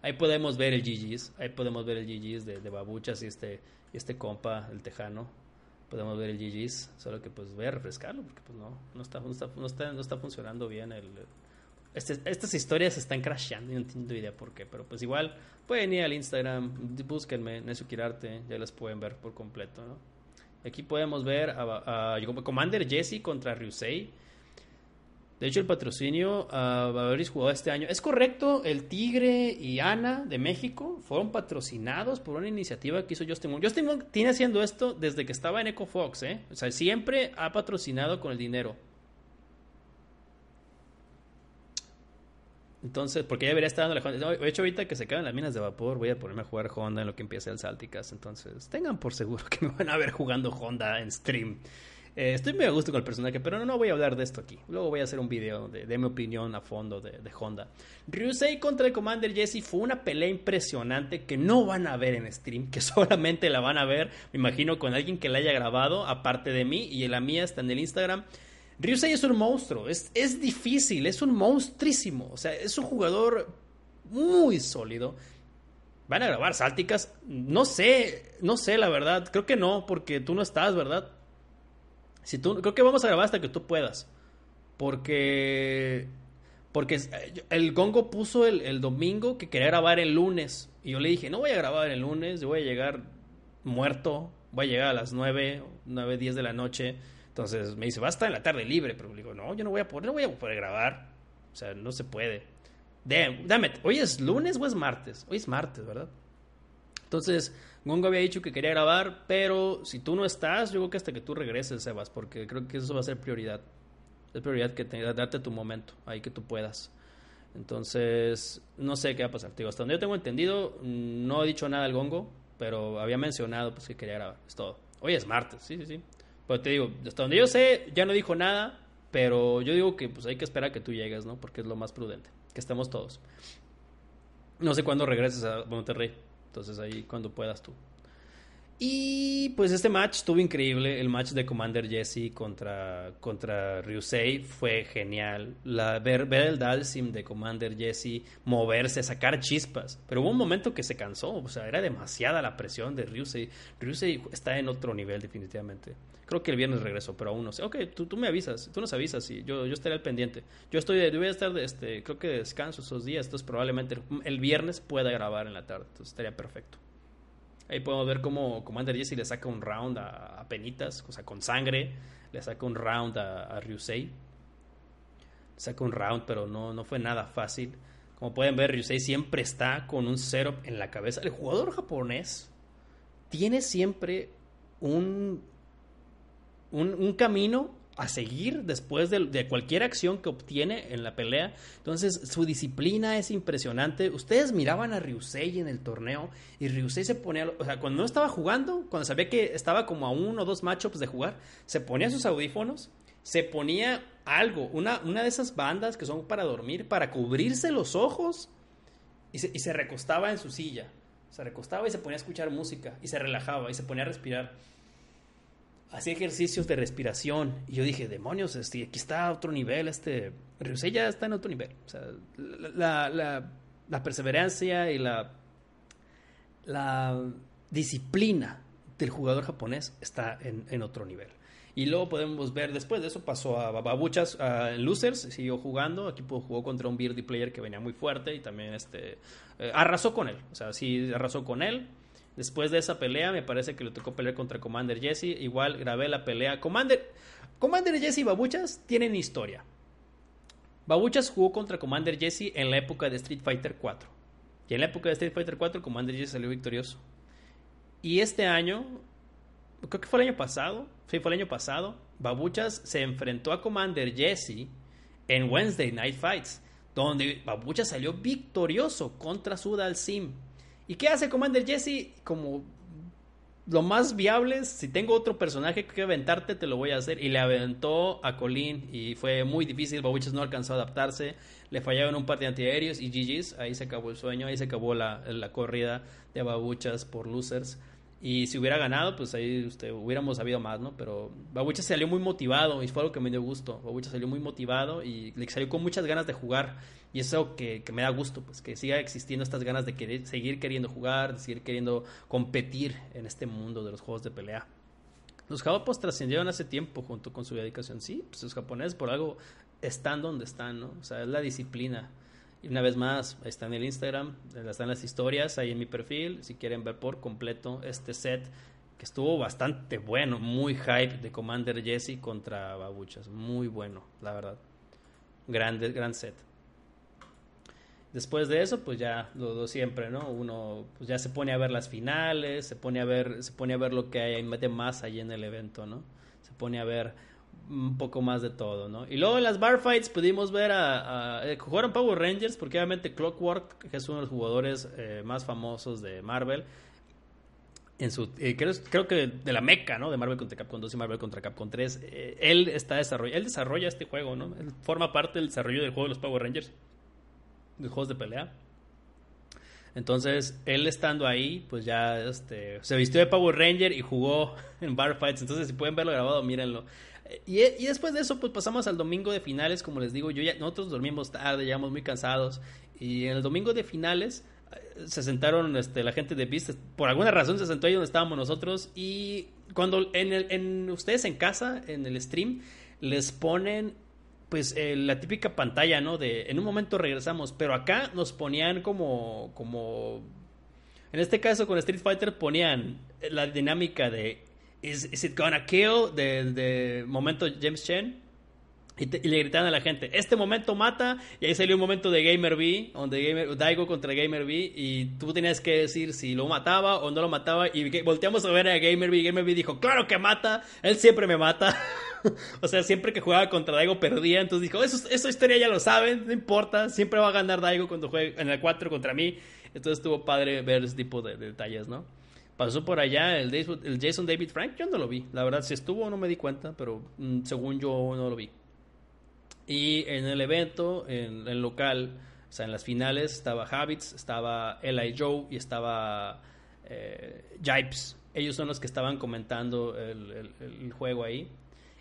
Ahí podemos ver el GG's, ahí podemos ver el GG's de, de Babuchas y este, este compa, el tejano. Podemos ver el GG's, solo que pues voy a refrescarlo porque pues no, no, está, no, está, no, está, no está funcionando bien el, este, estas historias están crasheando y no tengo idea por qué, pero pues igual pueden ir al Instagram, búsquenme, Necio Kirarte, ya las pueden ver por completo, ¿no? Aquí podemos ver a, Commander Jesse contra Ryusei. De hecho, el patrocinio a haber jugado este año. Es correcto, el Tigre y Ana de México fueron patrocinados por una iniciativa que hizo Justin Wong. Justin Wong tiene haciendo esto desde que estaba en Echo Fox, ¿eh? O sea, siempre ha patrocinado con el dinero. Entonces, porque ya debería estar dando la Honda. De hecho, ahorita que se caen las minas de vapor, voy a ponerme a jugar Honda en lo que empiece el Salticas. Entonces, tengan por seguro que me van a ver jugando Honda en stream. Eh, estoy muy a gusto con el personaje, pero no, voy a hablar de esto aquí. Luego voy a hacer un video de, mi opinión a fondo de, de, Honda. Ryusei contra el Commander Jesse fue una pelea impresionante que no van a ver en stream, que *laughs* solamente la van a ver, me imagino, con alguien que la haya grabado, aparte de mí, y la mía está en el Instagram. Ryusei es un monstruo, es, es difícil, es un monstruísimo. O sea, es un jugador muy sólido. ¿Van a grabar sálticas? No sé, no sé, la verdad. Creo que no, porque tú no estás, ¿verdad? Si tú, creo que vamos a grabar hasta que tú puedas. Porque. Porque el Gongo puso el, domingo que quería grabar el lunes. Y yo le dije, no voy a grabar el lunes, yo voy a llegar muerto. Voy a llegar a las 9, 9, 10 de la noche. Entonces me dice, va a estar en la tarde libre. Pero le digo, no, yo no voy a poder, no voy a poder grabar. O sea, no se puede. Dame, ¿hoy es lunes o es martes? Hoy es martes, ¿verdad? Entonces, Gongo había dicho que quería grabar, pero si tú no estás, yo creo que hasta que tú regreses, Sebas, porque creo que eso va a ser prioridad. Es prioridad que te, darte tu momento, ahí que tú puedas. Entonces, no sé qué va a pasar. hasta donde yo tengo entendido, no he dicho nada al Gongo, pero había mencionado pues, que quería grabar. Es todo. Hoy es martes, sí, sí, sí. Pero te digo, hasta donde yo sé, ya no dijo nada, pero yo digo que pues hay que esperar a que tú llegues, ¿no? Porque es lo más prudente, que estemos todos. No sé cuándo regreses a Monterrey. Entonces ahí cuando puedas tú. Y pues este match estuvo increíble. El match de Commander Jesse contra, contra Ryusei fue genial. La, ver, ver el Dalsim de Commander Jesse moverse, sacar chispas. Pero hubo un momento que se cansó. O sea, era demasiada la presión de Ryusei. Ryusei está en otro nivel, definitivamente. Creo que el viernes regresó, pero aún no sé. Ok, tú, tú me avisas. Tú nos avisas y yo, yo estaré al pendiente. Yo estoy, yo voy a estar, este, creo que descanso esos días. Entonces probablemente el viernes pueda grabar en la tarde. Entonces estaría perfecto. Ahí podemos ver cómo Commander Jesse le saca un round a, Penitas, o sea, con sangre. Le saca un round a, a Ryusei. Saca un round, pero no, no fue nada fácil. Como pueden ver, Ryusei siempre está con un setup en la cabeza. El jugador japonés tiene siempre un, un camino a seguir después de, cualquier acción que obtiene en la pelea. Entonces, su disciplina es impresionante. Ustedes miraban a Ryusei en el torneo y Ryusei se ponía, o sea, cuando no estaba jugando, cuando sabía que estaba como a uno o dos matchups de jugar, se ponía sus audífonos, se ponía algo, una, una de esas bandas que son para dormir, para cubrirse los ojos y se, y se recostaba en su silla. Se recostaba y se ponía a escuchar música y se relajaba y se ponía a respirar hacía ejercicios de respiración y yo dije, demonios, este, aquí está a otro nivel, este, Ryusei está en otro nivel. O sea, la, la, la perseverancia y la, la disciplina del jugador japonés está en, en, otro nivel. Y luego podemos ver, después de eso pasó a Babuchas, a Losers, siguió jugando, aquí jugó contra un Beardy player que venía muy fuerte y también este, eh, arrasó con él, o sea, sí arrasó con él. Después de esa pelea, me parece que le tocó pelear contra Commander Jesse. Igual grabé la pelea. Commander, Commander Jesse y Babuchas tienen historia. Babuchas jugó contra Commander Jesse en la época de Street Fighter 4. Y en la época de Street Fighter 4, Commander Jesse salió victorioso. Y este año, creo que fue el año pasado, sí, fue el año pasado, Babuchas se enfrentó a Commander Jesse en Wednesday Night Fights, donde Babuchas salió victorioso contra Sudal Sim. ¿Y qué hace Commander Jesse? Como lo más viable, si tengo otro personaje que aventarte, te lo voy a hacer. Y le aventó a Colin y fue muy difícil. Babuchas no alcanzó a adaptarse. Le fallaron un par de antiaéreos y GG's. Ahí se acabó el sueño, ahí se acabó la, la corrida de Babuchas por losers. Y si hubiera ganado, pues ahí usted, hubiéramos sabido más, ¿no? Pero Babucha salió muy motivado y fue algo que me dio gusto. Babucha salió muy motivado y le salió con muchas ganas de jugar. Y eso que, que me da gusto, pues que siga existiendo estas ganas de querer, seguir queriendo jugar, de seguir queriendo competir en este mundo de los juegos de pelea. Los japoneses trascendieron hace tiempo junto con su dedicación. Sí, pues los japoneses por algo están donde están, ¿no? O sea, es la disciplina. Una vez más, está en el Instagram, están las historias ahí en mi perfil, si quieren ver por completo este set que estuvo bastante bueno, muy hype de Commander Jesse contra Babuchas, muy bueno, la verdad. Grande, gran set. Después de eso, pues ya lo, siempre, ¿no? Uno pues ya se pone a ver las finales, se pone a ver, se pone a ver lo que hay de más ahí en el evento, ¿no? Se pone a ver un poco más de todo, ¿no? Y luego en las bar fights pudimos ver a, eh, jugaron Power Rangers porque obviamente Clockwork, que es uno de los jugadores eh, más famosos de Marvel, en su eh, creo, creo, que de la meca, ¿no? De Marvel contra Capcom 2 y Marvel contra Capcom 3. Eh, él está desarrollando, él desarrolla este juego, ¿no? Él forma parte del desarrollo del juego de los Power Rangers, de juegos de pelea. Entonces, él estando ahí, pues ya este, se vistió de Power Ranger y jugó *laughs* en Bar Fights. Entonces, si pueden verlo grabado, mírenlo. Y, después de eso, pues pasamos al domingo de finales, como les digo, yo ya, nosotros dormimos tarde, llegamos muy cansados. Y en el domingo de finales se sentaron este, la gente de Beast, por alguna razón se sentó ahí donde estábamos nosotros y cuando en, el, en ustedes en casa, en el stream, les ponen pues eh, la típica pantalla, ¿no? De en un momento regresamos, pero acá nos ponían como, como, en este caso con Street Fighter ponían la dinámica de Is, is it gonna kill? De, de momento James Chen y, le gritaban a la gente, este momento mata, y ahí salió un momento de Gamer B, donde Gamer, Daigo contra Gamer B, y tú tenías que decir si lo mataba o no lo mataba, y volteamos a ver a Gamer B, y Gamer B dijo, claro que mata, él siempre me mata. *laughs* o sea, siempre que jugaba contra Daigo perdía, entonces dijo, eso, esa historia ya lo saben, no importa, siempre va a ganar Daigo cuando juegue en el 4 contra mí. Entonces estuvo padre ver ese tipo de, detalles, ¿no? Pasó por allá el, el, Jason David Frank, yo no lo vi. La verdad, si estuvo no me di cuenta, pero mm, según yo no lo vi. Y en el evento, en el local, o sea, en las finales, estaba Habits, estaba Eli Joe y estaba eh, Jipes. Ellos son los que estaban comentando el, juego ahí.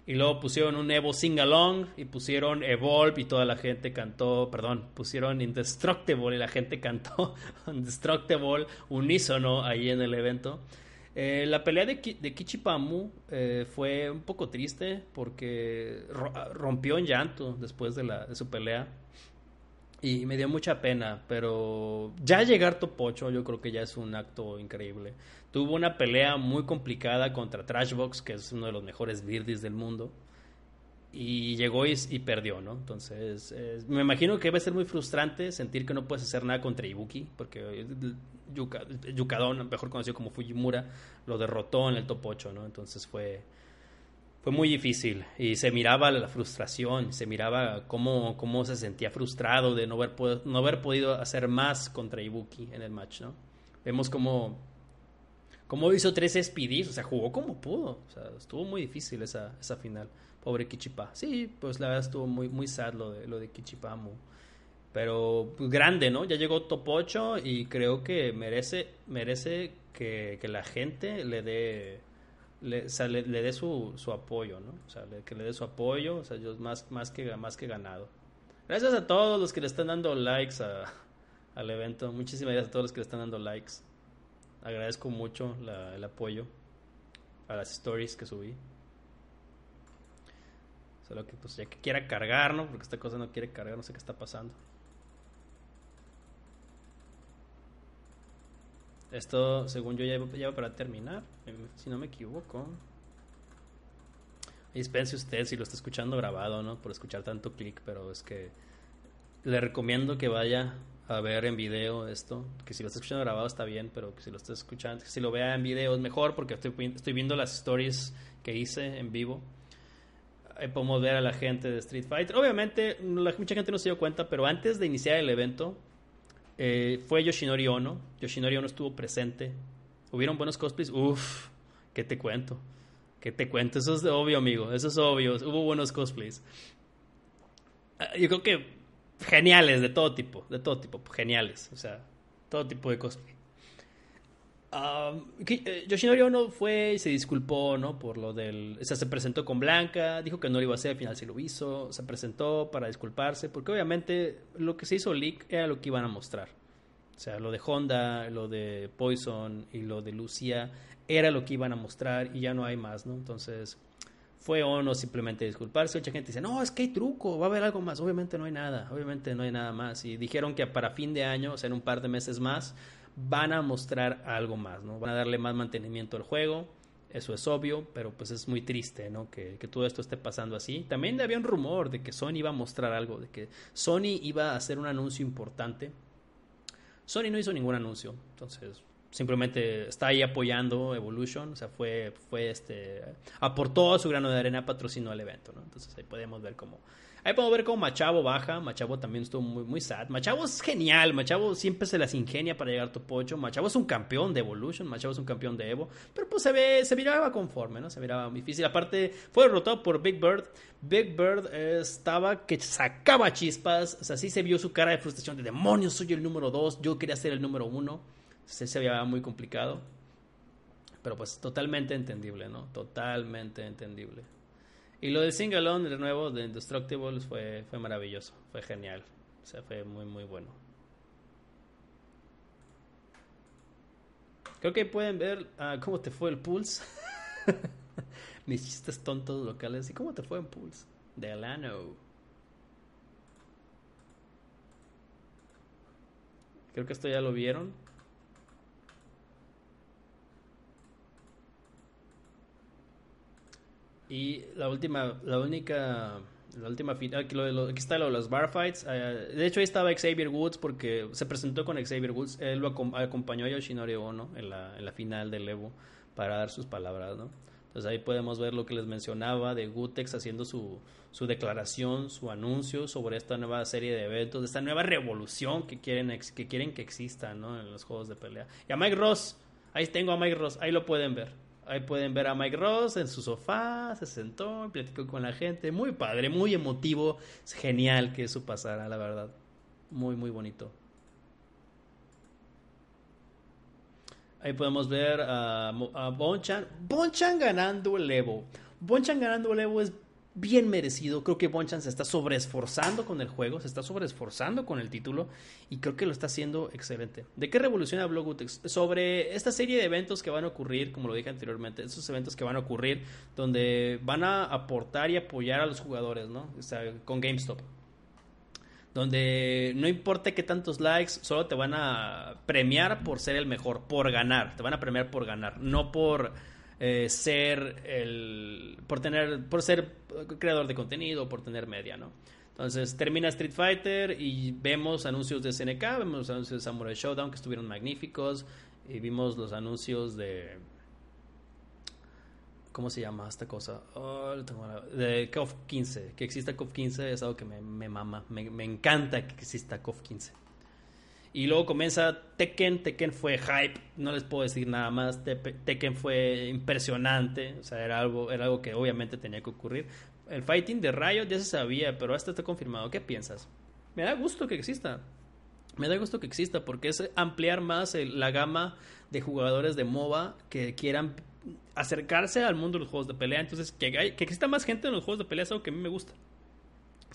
Y luego pusieron un Evo Sing Along y pusieron Evolve y toda la gente cantó, perdón, pusieron Indestructible y la gente cantó *laughs* Indestructible unísono ahí en el evento. Eh, la pelea de, de Kichipamu eh, fue un poco triste porque rompió en llanto después de, la, de su pelea. Y me dio mucha pena, pero ya llegar Topocho yo creo que ya es un acto increíble. Tuvo una pelea muy complicada contra Trashbox, que es uno de los mejores birdies del mundo y llegó y, perdió, ¿no? Entonces, me imagino que a ser muy frustrante sentir que no puedes hacer nada contra Ibuki, porque Yuka, Yukadon, mejor conocido como Fujimura, lo derrotó en el top 8, ¿no? Entonces fue, fue muy difícil y se miraba la frustración, se miraba cómo, cómo se sentía frustrado de no haber, no haber podido hacer más contra Ibuki en el match, ¿no? Vemos cómo, cómo hizo tres speedies, o sea, jugó como pudo, o sea, estuvo muy difícil esa, esa final. Pobre Kichipa. Sí, pues la verdad estuvo muy, muy sad lo de, lo de Kichipamu. Pero pues, grande, ¿no? Ya llegó top 8 y creo que merece, merece que, la gente le dé le, le, dé su, su, apoyo, ¿no? O sea, que le dé su apoyo, o sea, yo más, más, que, más que ganado. Gracias a todos los que le están dando likes al evento. Muchísimas gracias a todos los que le están dando likes. Agradezco mucho el apoyo a las stories que subí. Solo que pues ya que quiera cargar, ¿no? Porque esta cosa no quiere cargar, no sé qué está pasando. Esto, según yo, ya, ya va para terminar, em, si no me equivoco. Y espérense usted si lo está escuchando grabado, ¿no? Por escuchar tanto clic, pero es que le recomiendo que vaya a ver en video esto. Que si lo está escuchando grabado está bien, pero que si lo está escuchando, si lo vea en video es mejor porque estoy, estoy viendo las stories que hice en vivo ahí podemos ver a la gente de Street Fighter. Obviamente, mucha gente no se dio cuenta, pero antes de iniciar el evento, eh, fue Yoshinori Ono. Yoshinori Ono estuvo presente. ¿Hubieron buenos cosplays? Uf, ¿qué te cuento? ¿Qué te cuento? Eso es obvio, amigo. Eso es obvio. Hubo buenos cosplays. Ah, yo creo que geniales, de todo tipo. De todo tipo. Geniales. O sea, todo tipo de cosplay. Eh, Yoshinori Ono fue y se disculpó, ¿no? Por lo del... O sea, se presentó con Blanca, dijo que no lo iba a hacer, al final sí lo hizo, se presentó para disculparse, porque obviamente lo que se hizo leak era lo que iban a mostrar. O sea, lo de Honda, lo de Poison y lo de Lucia era lo que iban a mostrar y ya no hay más, ¿no? Entonces fue Ono simplemente disculparse. Mucha gente dice, no, es que hay truco, va a haber algo más. Obviamente no hay nada, obviamente no hay nada más. Y dijeron que para fin de año, o sea, en un par de meses más, van a mostrar algo más, ¿no? Van a darle más mantenimiento al juego, eso es obvio, pero pues es muy triste, ¿no? Que, todo esto esté pasando así. También había un rumor de que Sony iba a mostrar algo, de que Sony iba a hacer un anuncio importante. Sony no hizo ningún anuncio, entonces simplemente está ahí apoyando Evolution, o sea, fue, fue este, aportó su grano de arena, patrocinó el evento, ¿no? Entonces ahí podemos ver cómo, ahí podemos ver cómo Machavo baja, Machavo también estuvo muy, muy sad, Machavo es genial, Machavo siempre se las ingenia para llegar a tu pocho, Machavo es un campeón de Evolution, Machavo es un campeón de Evo, pero pues se ve, se miraba conforme, ¿no? Se miraba difícil, aparte fue derrotado por Big Bird, Big Bird estaba que sacaba chispas, o sea, sí se vio su cara de frustración de demonios, soy el número dos, yo quería ser el número uno, se, se veía muy complicado. Pero pues totalmente entendible, ¿no? Totalmente entendible. Y lo de Singalone, de nuevo, de Indestructibles, fue, fue maravilloso. Fue genial. O sea, fue muy, muy bueno. Creo que pueden ver uh, cómo te fue el Pulse. *laughs* Mis chistes tontos locales. ¿Y cómo te fue en Pulse? De Alano. Creo que esto ya lo vieron. Y la última, la única, la última final, aquí, lo, aquí está lo de los bar fights. Uh, de hecho, ahí estaba Xavier Woods porque se presentó con Xavier Woods. Él lo acompañó a Yoshinori Ono en la, en la final del Evo para dar sus palabras, ¿no? Entonces ahí podemos ver lo que les mencionaba de Gutex haciendo su, su declaración, su anuncio sobre esta nueva serie de eventos, esta nueva revolución que quieren, que quieren que exista ¿no? en los juegos de pelea. Y a Mike Ross, ahí tengo a Mike Ross, ahí lo pueden ver. Ahí pueden ver a Mike Ross en su sofá, se sentó, platicó con la gente. Muy padre, muy emotivo. Es genial que eso pasara, la verdad. Muy, muy bonito. Ahí podemos ver a, a Bonchan. Bonchan ganando el Evo. Bonchan ganando el Evo es bien merecido. Creo que Bonchan se está sobreesforzando con el juego, se está sobreesforzando con el título y creo que lo está haciendo excelente. ¿De qué revolución habló Gutex? Sobre esta serie de eventos que van a ocurrir, como lo dije anteriormente, esos eventos que van a ocurrir donde van a aportar y apoyar a los jugadores, ¿no? Con GameStop. Donde no importa qué tantos likes, solo te van a premiar por ser el mejor, por ganar. Te van a premiar por ganar, no por eh, ser el por tener por ser creador de contenido por tener media no entonces termina Street Fighter y vemos anuncios de SNK vemos anuncios de Samurai Showdown que estuvieron magníficos y vimos los anuncios de ¿Cómo se llama esta cosa? Oh, de KOF 15. Que exista KOF 15 es algo que me, me mama. Me, me, encanta que exista KOF 15. Y luego comienza Tekken, Tekken fue hype, no les puedo decir nada más, Tekken fue impresionante, o sea, era algo, era algo que obviamente tenía que ocurrir. El fighting de Riot ya se sabía, pero hasta está confirmado. ¿Qué piensas? Me da gusto que exista. Me da gusto que exista porque es ampliar más la gama de jugadores de MOBA que quieran acercarse al mundo de los juegos de pelea. Entonces, que, que exista más gente en los juegos de pelea es algo que a mí me gusta.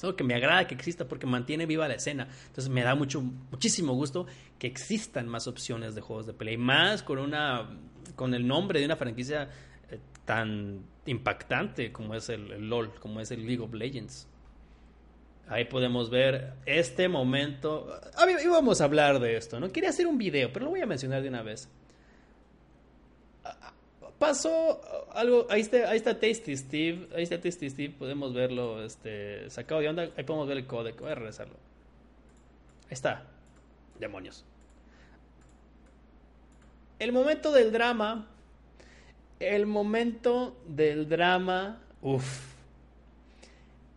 Es algo que me agrada que exista porque mantiene viva la escena. Entonces me da mucho, muchísimo gusto que existan más opciones de juegos de pelea. Y más con una. con el nombre de una franquicia eh, tan impactante como es el, LOL, como es el League of Legends. Ahí podemos ver este momento. Íbamos a hablar de esto, ¿no? Quería hacer un video, pero lo voy a mencionar de una vez pasó algo, ahí está, ahí está Tasty Steve, ahí está Tasty Steve, podemos verlo este, sacado de onda, ahí podemos ver el código, voy a regresarlo. Ahí está, demonios. El momento del drama, el momento del drama, uff.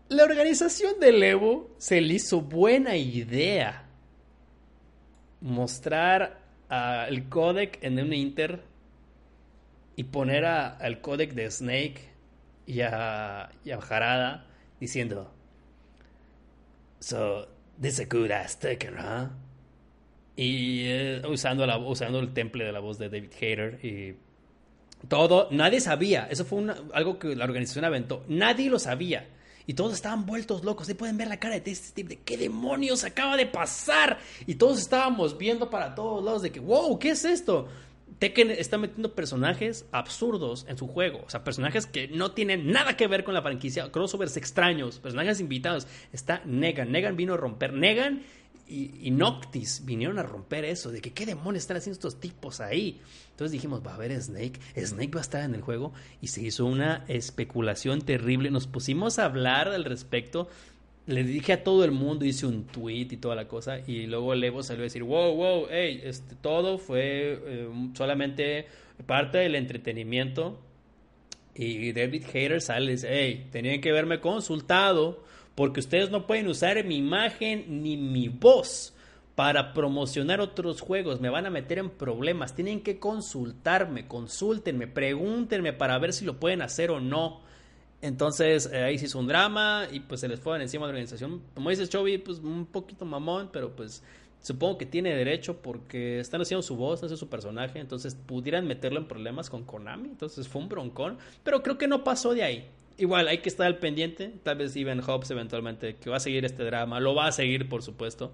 La organización del Evo se le hizo buena idea mostrar el codec en un Inter y poner al codec de Snake y a, y a Harada diciendo, So, this is a good ass Tekken, huh? Y eh, usando, la, usando el temple de la voz de David Hater y todo, nadie sabía, eso fue algo que la organización aventó, nadie lo sabía. Y todos estaban vueltos locos. Ahí pueden ver la cara de este Steve de qué demonios acaba de pasar. Y todos estábamos viendo para todos lados de que, wow, ¿qué es esto? Tekken está metiendo personajes absurdos en su juego. O sea, personajes que no tienen nada que ver con la franquicia. Crossovers extraños, personajes invitados. Está Negan. Negan vino a romper. Negan y, Noctis vinieron a romper eso. De que qué demonios están haciendo estos tipos ahí. Entonces dijimos, va a haber Snake. Snake va a estar en el juego. Y se hizo una especulación terrible. Nos pusimos a hablar al respecto. Le dije a todo el mundo, hice un tweet y toda la cosa, y luego el Evo salió a decir, wow, wow, hey, este, todo fue eh, solamente parte del entretenimiento. Y David Hater sale y dice, hey, tenían que haberme consultado porque ustedes no pueden usar mi imagen ni mi voz para promocionar otros juegos, me van a meter en problemas, tienen que consultarme, consúltenme, pregúntenme para ver si lo pueden hacer o no. Entonces eh, ahí se hizo un drama y pues se les fue encima de la organización. Como dices Chovy, pues un poquito mamón, pero pues supongo que tiene derecho porque están haciendo su voz, haciendo su personaje, entonces pudieran meterlo en problemas con Konami. Entonces fue un broncón, pero creo que no pasó de ahí. Igual hay que estar al pendiente, tal vez Steven Hobbs eventualmente que va a seguir este drama, lo va a seguir por supuesto.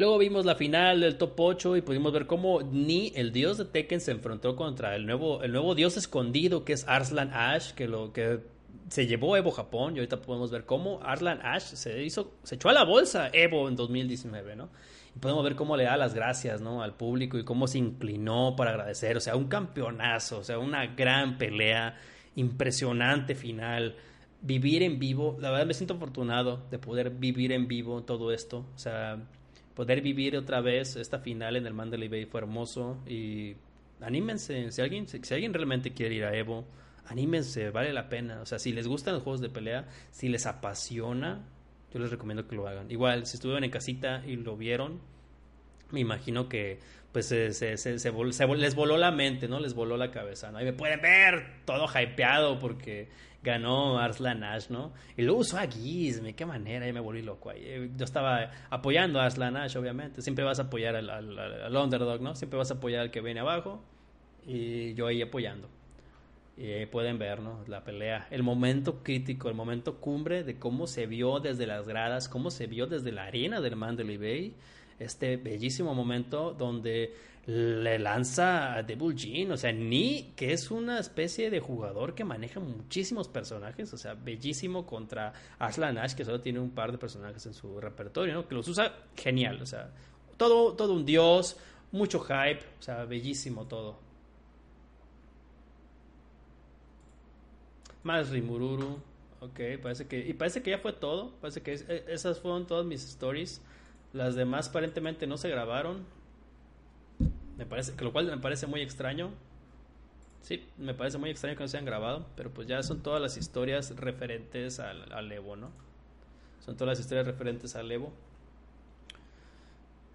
Luego vimos la final del top 8 y pudimos ver cómo Ni, el dios de Tekken, se enfrentó contra el nuevo, el nuevo dios escondido que es Arslan Ash, que lo que se llevó Evo Japón y ahorita podemos ver cómo Arslan Ash se hizo, se echó a la bolsa Evo en 2019, ¿no? Y podemos ver cómo le da las gracias, ¿no? Al público y cómo se inclinó para agradecer, o sea, un campeonazo, o sea, una gran pelea, impresionante final vivir en vivo, la verdad me siento afortunado de poder vivir en vivo todo esto, o sea, poder vivir otra vez esta final en el Mandalay Bay fue hermoso y anímense, si alguien, si alguien realmente quiere ir a Evo, anímense, vale la pena. O sea, si les gustan los juegos de pelea, si les apasiona, yo les recomiendo que lo hagan. Igual, si estuvieron en casita y lo vieron, me imagino que pues se, se, se, les voló la mente, ¿no? Les voló la cabeza, ¿no? Y me pueden ver todo hypeado porque ganó Arslan Ash, ¿no? Y luego usó a Gizme, qué manera, ya me volví loco ahí. Eh, yo estaba apoyando a Arslan Ash, obviamente. Siempre vas a apoyar al, underdog, ¿no? Siempre vas a apoyar al que viene abajo. Y yo ahí apoyando. Y pueden ver, ¿no? La pelea, el momento crítico, el momento cumbre de cómo se vio desde las gradas, cómo se vio desde la arena del Mandalay Bay. Este bellísimo momento donde le lanza a Devil Jean, o sea, Ni, que es una especie de jugador que maneja muchísimos personajes, o sea, bellísimo contra Aslan Ash, que solo tiene un par de personajes en su repertorio. Que los usa genial, o sea, todo, todo un dios, mucho hype, o sea, bellísimo todo. Más Rimururu, ok, parece que, y parece que ya fue todo, parece que e, esas fueron todas mis stories, las demás aparentemente no se grabaron, me parece, que lo cual me parece muy extraño. Sí, me parece muy extraño que no se hayan grabado, pero pues ya son todas las historias referentes al, Evo, ¿no? Son todas las historias referentes al Evo.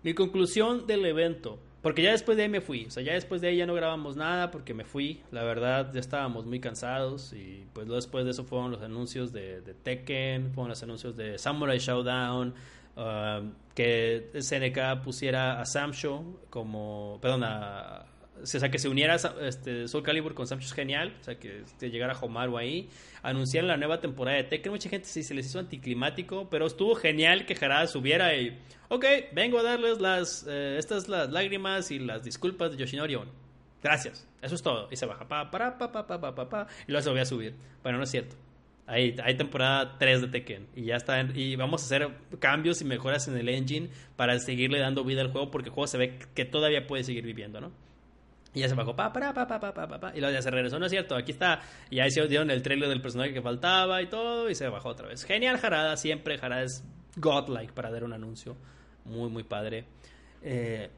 Mi conclusión del evento, porque ya después de ahí me fui, o sea, ya después de ahí ya no grabamos nada porque me fui, la verdad ya estábamos muy cansados y pues después de eso fueron los anuncios de, de Tekken, fueron los anuncios de Samurai Showdown, Um, que SNK pusiera a Samsho como, perdón, a, o sea, que se uniera este, Soul Calibur con Samsho es genial, o sea, que, llegara Homaru ahí, anunciaron la nueva temporada de Tekken, mucha gente sí se les hizo anticlimático, pero estuvo genial que Harada subiera y, ok, vengo a darles las, eh, estas las lágrimas y las disculpas de Yoshinori Gracias, eso es todo. Y se baja, pa, para, pa, pa, pa, pa, pa, pa, y luego se lo voy a subir. Bueno, no es cierto. Hay, hay temporada 3 de Tekken y ya está. Y vamos a hacer cambios y mejoras en el engine para seguirle dando vida al juego porque el juego se ve que todavía puede seguir viviendo, ¿no? Y ya se bajó, pa, pa, pa, pa, pa, pa, pa, y luego ya se regresó, no es cierto, aquí está. Y ahí se dieron el trailer del personaje que faltaba y todo, y se bajó otra vez. Genial Jarada, siempre Jarada es godlike para dar un anuncio. Muy, muy padre. Eh,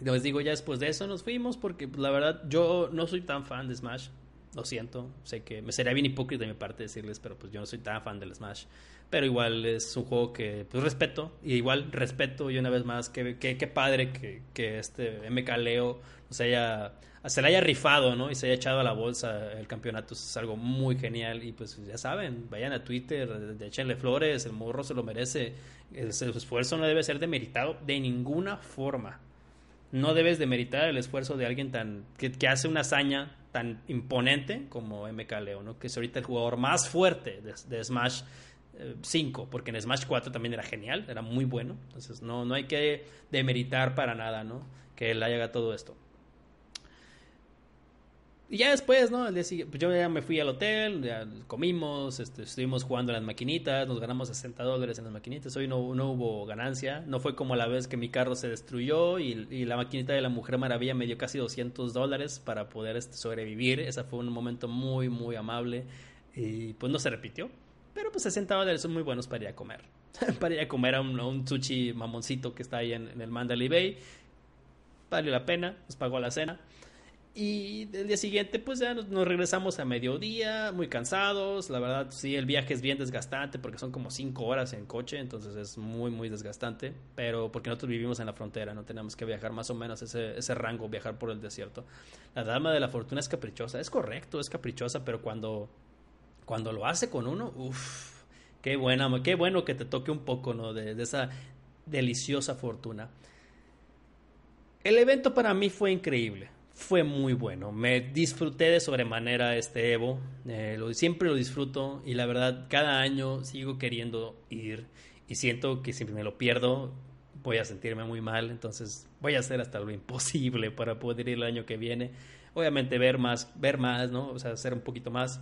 les digo, ya después de eso nos fuimos porque la verdad yo no soy tan fan de Smash. Lo siento, sé que me sería bien hipócrita de mi parte decirles, pero pues yo no soy tan fan del Smash. Pero igual es un juego que pues respeto, y igual respeto y una vez más, que, que, padre que, que, este MK Leo se haya, se le haya rifado, ¿no? Y se haya echado a la bolsa el campeonato, es algo muy genial. Y pues ya saben, vayan a Twitter, échenle flores, el morro se lo merece. El, el esfuerzo no debe ser demeritado de ninguna forma. No debes demeritar el esfuerzo de alguien tan que, hace una hazaña tan imponente como MK Leo, que es ahorita el jugador más fuerte de, Smash 5, eh, porque en Smash 4 también era genial, era muy bueno, entonces no, no hay que demeritar para nada ¿no? que él haga todo esto. Y ya después, ¿no? El día siguiente, pues yo ya me fui al hotel, comimos, este, estuvimos jugando en las maquinitas, nos ganamos 60 dólares en las maquinitas. Hoy no, no hubo ganancia, no fue como la vez que mi carro se destruyó y, la maquinita de la Mujer Maravilla me dio casi 200 dólares para poder este, sobrevivir. Ese fue un momento muy, muy amable y pues no se repitió. Pero pues 60 dólares son muy buenos para ir a comer. *laughs* para ir a comer a un, sushi mamoncito que está ahí en, el Mandalay Bay. Vale la pena, nos pagó la cena. Y el día siguiente, pues ya nos, regresamos a mediodía, muy cansados. La verdad, sí, el viaje es bien desgastante porque son como cinco horas en coche, entonces es muy, muy desgastante. Pero porque nosotros vivimos en la frontera, no tenemos que viajar más o menos ese, ese rango, viajar por el desierto. La dama de la fortuna es caprichosa, es correcto, es caprichosa, pero cuando, cuando lo hace con uno, uff, qué, buena, qué bueno que te toque un poco, ¿no? De, de esa deliciosa fortuna. El evento para mí fue increíble fue muy bueno. Me disfruté de sobremanera este Evo. Eh, lo, siempre lo disfruto y la verdad cada año sigo queriendo ir y siento que si me lo pierdo voy a sentirme muy mal. Entonces voy a hacer hasta lo imposible para poder ir el año que viene. Obviamente ver más, ver más, ¿no? O sea, hacer un poquito más.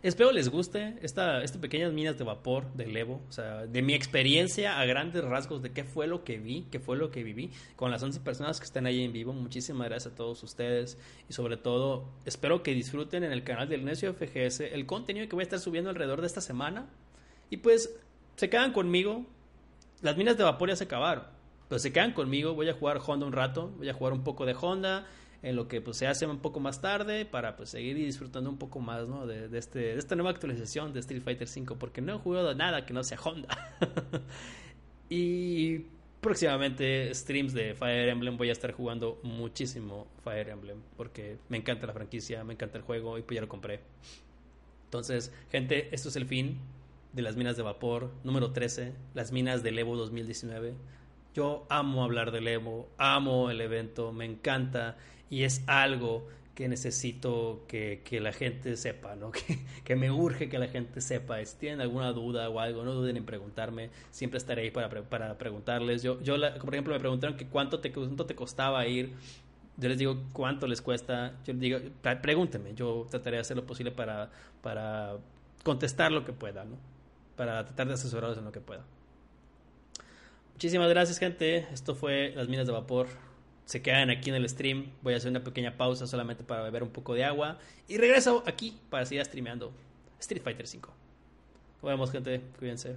Espero les guste esta, estas pequeñas minas de vapor del Evo, o sea, de mi experiencia a grandes rasgos de qué fue lo que vi, qué fue lo que viví con las 11 personas que están ahí en vivo. Muchísimas gracias a todos ustedes y sobre todo espero que disfruten en el canal del Necio FGS el contenido que voy a estar subiendo alrededor de esta semana. Y pues se quedan conmigo, las minas de vapor ya se acabaron, pero se quedan conmigo, voy a jugar Honda un rato, voy a jugar un poco de Honda en lo que pues se hace un poco más tarde para pues seguir disfrutando un poco más ¿no? de, este, de esta nueva actualización de Street Fighter V porque no he jugado nada que no sea Honda. *laughs* Y próximamente streams de Fire Emblem voy a estar jugando muchísimo Fire Emblem porque me encanta la franquicia, me encanta el juego y pues ya lo compré. Entonces gente esto es el fin de las minas de vapor número 13 las minas del Evo 2019 yo amo hablar del Evo, amo el evento, me encanta y es algo que necesito que, la gente sepa, ¿no? *laughs* Que, que, me urge que la gente sepa. Si tienen alguna duda o algo, no duden en preguntarme. Siempre estaré ahí para, para preguntarles. Yo, yo por ejemplo, me preguntaron que cuánto te, cuánto te costaba ir. Yo les digo cuánto les cuesta. Yo les digo, pregúntenme. Yo trataré de hacer lo posible para, para contestar lo que pueda, ¿no? Para tratar de asesorarlos en lo que pueda. Muchísimas gracias, gente. Esto fue Las Minas de Vapor se quedan aquí en el stream. Voy a hacer una pequeña pausa solamente para beber un poco de agua. Y regreso aquí para seguir streameando Street Fighter 5. Nos vemos, gente. Cuídense.